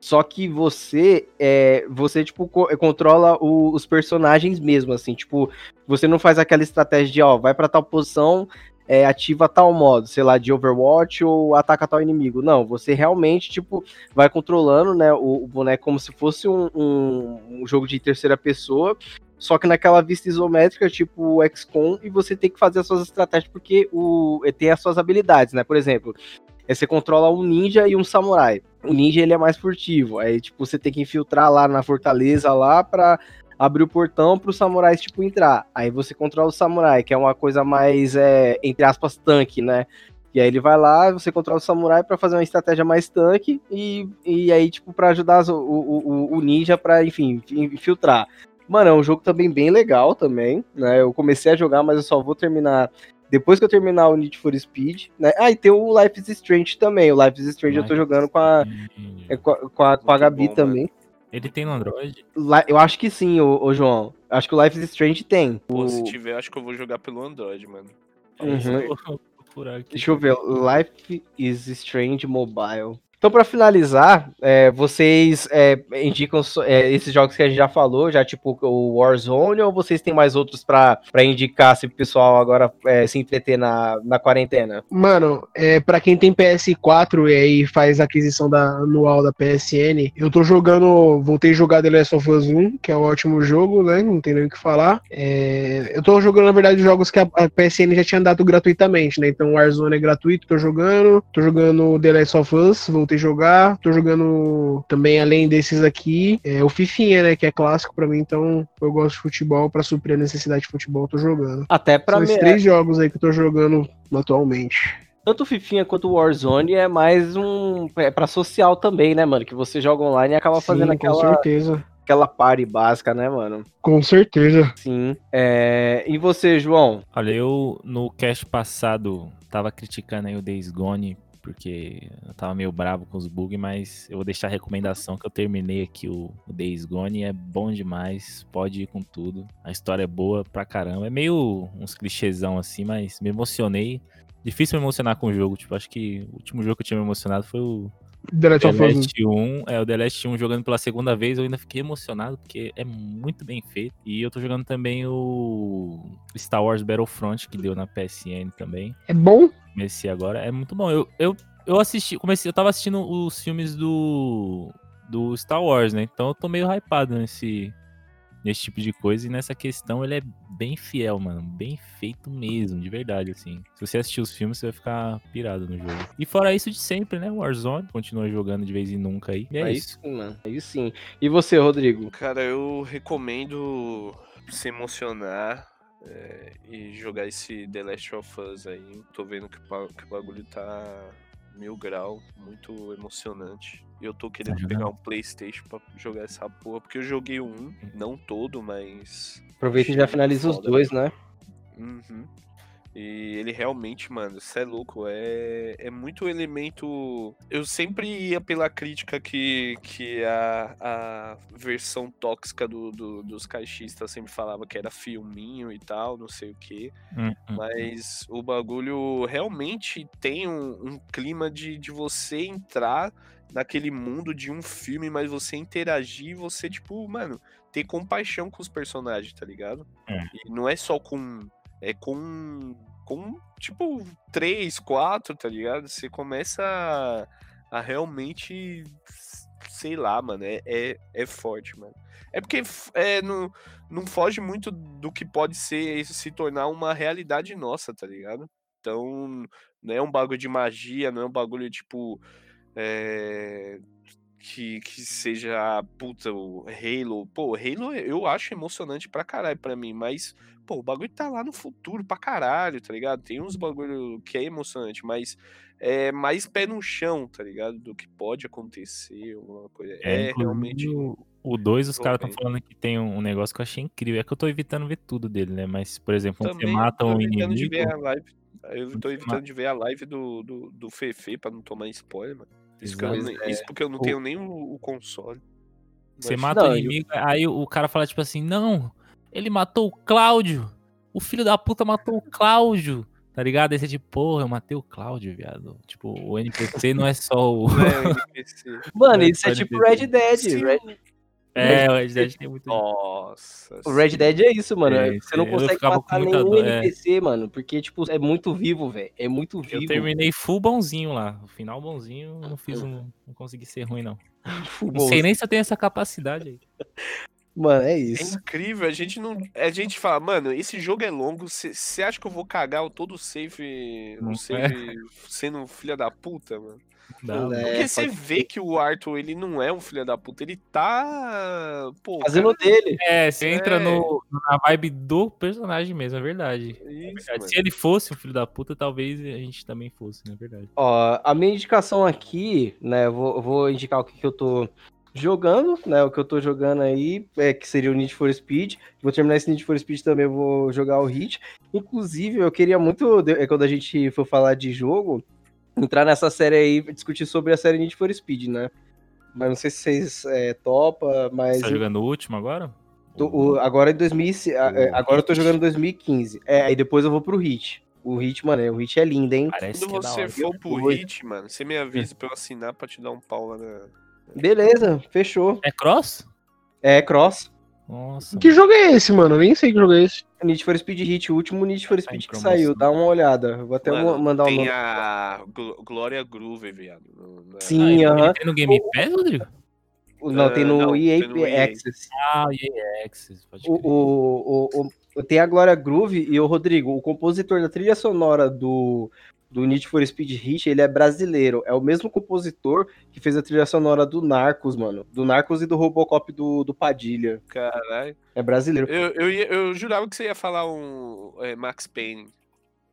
só que você é, você tipo co controla o, os personagens mesmo, assim, tipo, você não faz aquela estratégia de, ó, vai para tal posição, é, ativa tal modo, sei lá, de Overwatch ou ataca tal inimigo. Não, você realmente, tipo, vai controlando, né, o, o boneco como se fosse um, um, um, jogo de terceira pessoa, só que naquela vista isométrica, tipo o XCOM, e você tem que fazer as suas estratégias porque o, tem as suas habilidades, né? Por exemplo, é, você controla um ninja e um samurai. O ninja, ele é mais furtivo, aí, tipo, você tem que infiltrar lá na fortaleza lá pra abrir o portão para os samurais, tipo, entrar. Aí você controla o samurai, que é uma coisa mais, é, entre aspas, tanque, né? E aí ele vai lá, você controla o samurai para fazer uma estratégia mais tanque e, e aí, tipo, para ajudar o, o, o ninja para, enfim, infiltrar. Mano, é um jogo também bem legal também, né? Eu comecei a jogar, mas eu só vou terminar depois que eu terminar o Need for Speed, né? Ah, e tem o Life is Strange também. O Life is Strange Life eu tô jogando com a, é, com a, com a, com a Gabi bom, também. Mano. Ele tem no Android? Eu acho que sim, ô, ô João. Acho que o Life is Strange tem. Pô, o... se tiver, acho que eu vou jogar pelo Android, mano. Uhum. Deixa eu ver. Life is Strange Mobile. Então, para finalizar, é, vocês é, indicam é, esses jogos que a gente já falou, já tipo o Warzone, ou vocês têm mais outros para indicar se o pessoal agora é, se entreter na, na quarentena? Mano, é, para quem tem PS4 e aí faz aquisição da anual da PSN, eu tô jogando, voltei a jogar The Last of Us 1, que é um ótimo jogo, né? Não tem nem o que falar. É, eu tô jogando, na verdade, jogos que a, a, PSN já tinha dado gratuitamente, né? Então Warzone é gratuito, tô jogando. Tô jogando The Last of Us, voltei voltei a jogar. Tô jogando também, além desses aqui, é, o Fifinha, né? Que é clássico para mim, então eu gosto de futebol. para suprir a necessidade de futebol, tô jogando. Até pra São mim. três é. jogos aí que eu tô jogando atualmente. Tanto o Fifinha quanto o Warzone é mais um. É pra social também, né, mano? Que você joga online e acaba Sim, fazendo aquela. Com certeza aquela party básica, né, mano? Com certeza. Sim. É... E você, João? Olha, eu no cast passado tava criticando aí o Days Gone porque eu tava meio bravo com os bugs, mas eu vou deixar a recomendação que eu terminei aqui o, Days Gone, é bom demais, pode ir com tudo. A história é boa pra caramba. É meio uns clichêzão assim, mas me emocionei. Difícil me emocionar com o jogo, tipo, acho que o último jogo que eu tinha me emocionado foi o The Last, The Last 1, é o The Last 1 jogando pela segunda vez, eu ainda fiquei emocionado porque é muito bem feito. E eu tô jogando também o Star Wars Battlefront que deu na PSN também. É bom? Comecei agora, é muito bom. Eu, eu, eu assisti, comecei, eu tava assistindo os filmes do do Star Wars, né? Então eu tô meio hypado nesse nesse tipo de coisa. E nessa questão ele é bem fiel, mano. Bem feito mesmo, de verdade, assim. Se você assistir os filmes, você vai ficar pirado no jogo. E fora isso de sempre, né? Warzone continua jogando de vez em nunca aí. E é, é isso. Sim, mano. É isso sim. E você, Rodrigo? Cara, eu recomendo se emocionar. É, e jogar esse The Last of Us aí. Tô vendo que, que o bagulho tá mil grau, muito emocionante. Eu tô querendo tá pegar um Playstation pra jogar essa porra, porque eu joguei um, não todo, mas. Aproveita e já finaliza os dois, né? Uhum. E ele realmente, mano, você é louco, é, é muito elemento. Eu sempre ia pela crítica que, que a, a versão tóxica do, do, dos caixistas sempre falava que era filminho e tal, não sei o que. Uhum. Mas o bagulho realmente tem um, um clima de, de você entrar naquele mundo de um filme, mas você interagir, você, tipo, mano, ter compaixão com os personagens, tá ligado? É. E não é só com é com, com tipo, três, quatro, tá ligado? Você começa a, a realmente, sei lá, mano, é, é, é forte, mano. É porque é, não, não foge muito do que pode ser se tornar uma realidade nossa, tá ligado? Então, não é um bagulho de magia, não é um bagulho tipo. É, que, que seja, puta, o Halo. Pô, Halo eu acho emocionante pra caralho pra mim, mas, pô, o bagulho tá lá no futuro pra caralho, tá ligado? Tem uns bagulho que é emocionante, mas é mais pé no chão, tá ligado? Do que pode acontecer, alguma coisa. É, é realmente. O 2, os caras estão falando que tem um negócio que eu achei incrível. É que eu tô evitando ver tudo dele, né? Mas, por exemplo, quando você mata um inimigo. Eu tô evitando de ver a live do, do, do Fefe pra não tomar spoiler, mano. Isso, eu, é. isso porque eu não tenho nem o, o console. Você mata não, o inimigo, eu... aí o cara fala tipo assim, não, ele matou o Cláudio. O filho da puta matou o Cláudio. Tá ligado? Aí você tipo, porra, eu matei o Cláudio, viado. Tipo, o NPC não é só o. É, Mano, isso é tipo Red Dead. Red... É, o Red Dead tem muito. Nossa. O Red Dead é isso, mano. É, você não consegue matar nenhum NPC, é. mano. Porque, tipo, é muito vivo, velho. É muito vivo. Eu terminei full bonzinho lá. O final bonzinho, não fiz um. Não consegui ser ruim, não. não sei nem se eu tenho essa capacidade aí. Mano, é isso. É incrível, a gente não. A gente fala, mano, esse jogo é longo. Você acha que eu vou cagar todo o save. O save é. sendo filha da puta, mano? Não, é, Porque você vê ser. que o Arthur, ele não é um filho da puta, ele tá. Pô, Fazendo cara... dele. É, você é. entra no, na vibe do personagem mesmo, é verdade. Isso, é Se ele fosse um filho da puta, talvez a gente também fosse, na é verdade. Ó, a minha indicação aqui, né, eu vou, vou indicar o que, que eu tô jogando, né? O que eu tô jogando aí, é que seria o Need for Speed. Vou terminar esse Need for Speed também, vou jogar o Hit. Inclusive, eu queria muito, é quando a gente for falar de jogo, entrar nessa série aí, discutir sobre a série Need for Speed, né? Mas não sei se vocês é, topa, mas... Você tá jogando o último agora? Tô, o, agora é 2000, agora eu tô jogando 2015. É, aí depois eu vou pro Hit. O Hit, mano, o Hit é lindo, hein? Parece Quando é você for pro Hit, mano, você me avisa pra eu assinar pra te dar um pau lá na... Beleza, fechou. É cross? É cross. Nossa. Que jogo é esse, mano? Eu nem sei que jogo é esse. Need for Speed Hit, o último Need for Speed que saiu. Dá uma olhada. Vou até mano, mandar um Tem a Glória Groove, viado. Sim, aham. Uh -huh. Tem no Game Pass, Rodrigo? Não, tem no, uh, não, EA, tem no EA Access. Ah, EA Access. Pode o, o, o, o, tem a Glória Groove e o Rodrigo, o compositor da trilha sonora do do Need for Speed Hit, ele é brasileiro. É o mesmo compositor que fez a trilha sonora do Narcos, mano. Do Narcos e do Robocop do, do Padilha. Caralho. É brasileiro. Eu, eu, eu, jurava que você ia falar um é, Max Payne.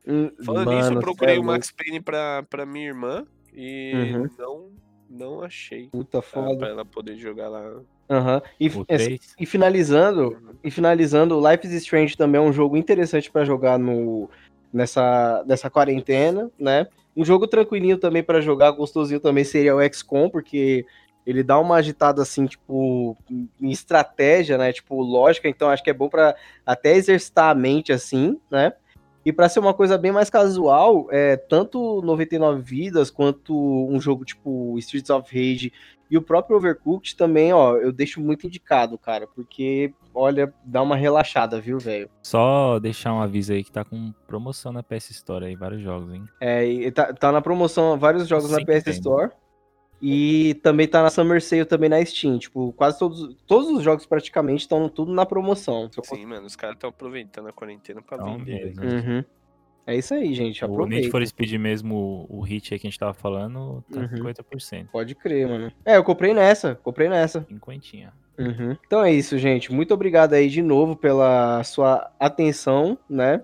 Hum, Falando mano, nisso, eu procurei é o Max Payne pra, pra minha irmã e uhum. não, não achei. Puta foda. Pra ela poder jogar lá. Uhum. E, e, e, finalizando, e finalizando, Life is Strange também é um jogo interessante para jogar no nessa, nessa quarentena, né? Um jogo tranquilinho também para jogar, gostosinho também seria o XCOM, porque ele dá uma agitada assim, tipo, em estratégia, né? Tipo, lógica, então acho que é bom para até exercitar a mente assim, né? E para ser uma coisa bem mais casual, é tanto 99 vidas quanto um jogo tipo Streets of Rage e o próprio Overcooked também, ó, eu deixo muito indicado, cara, porque, olha, dá uma relaxada, viu, velho? Só deixar um aviso aí que tá com promoção na PS Store aí, vários jogos, hein? É, e tá, tá na promoção vários jogos Sim, na PS tem. Store. E também tá na Summer Sale também na Steam. Tipo, quase todos, todos os jogos praticamente estão tudo na promoção. Sim, mano, os caras estão aproveitando a quarentena pra então, vender. Mesmo. Uhum. É isso aí, gente. O Need for Speed mesmo, o hit aí que a gente tava falando, tá uhum. 50%. Pode crer, mano. É, eu comprei nessa, comprei nessa. Cinquentinha. Uhum. Então é isso, gente. Muito obrigado aí de novo pela sua atenção, né?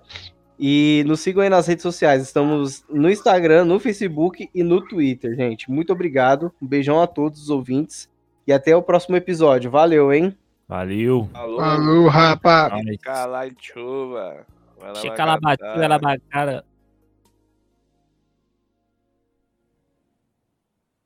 E nos sigam aí nas redes sociais. Estamos no Instagram, no Facebook e no Twitter, gente. Muito obrigado. Um beijão a todos os ouvintes. E até o próximo episódio. Valeu, hein? Valeu. Falou, Falou rapaz. Cala chuva. Checa la batida, la bacana.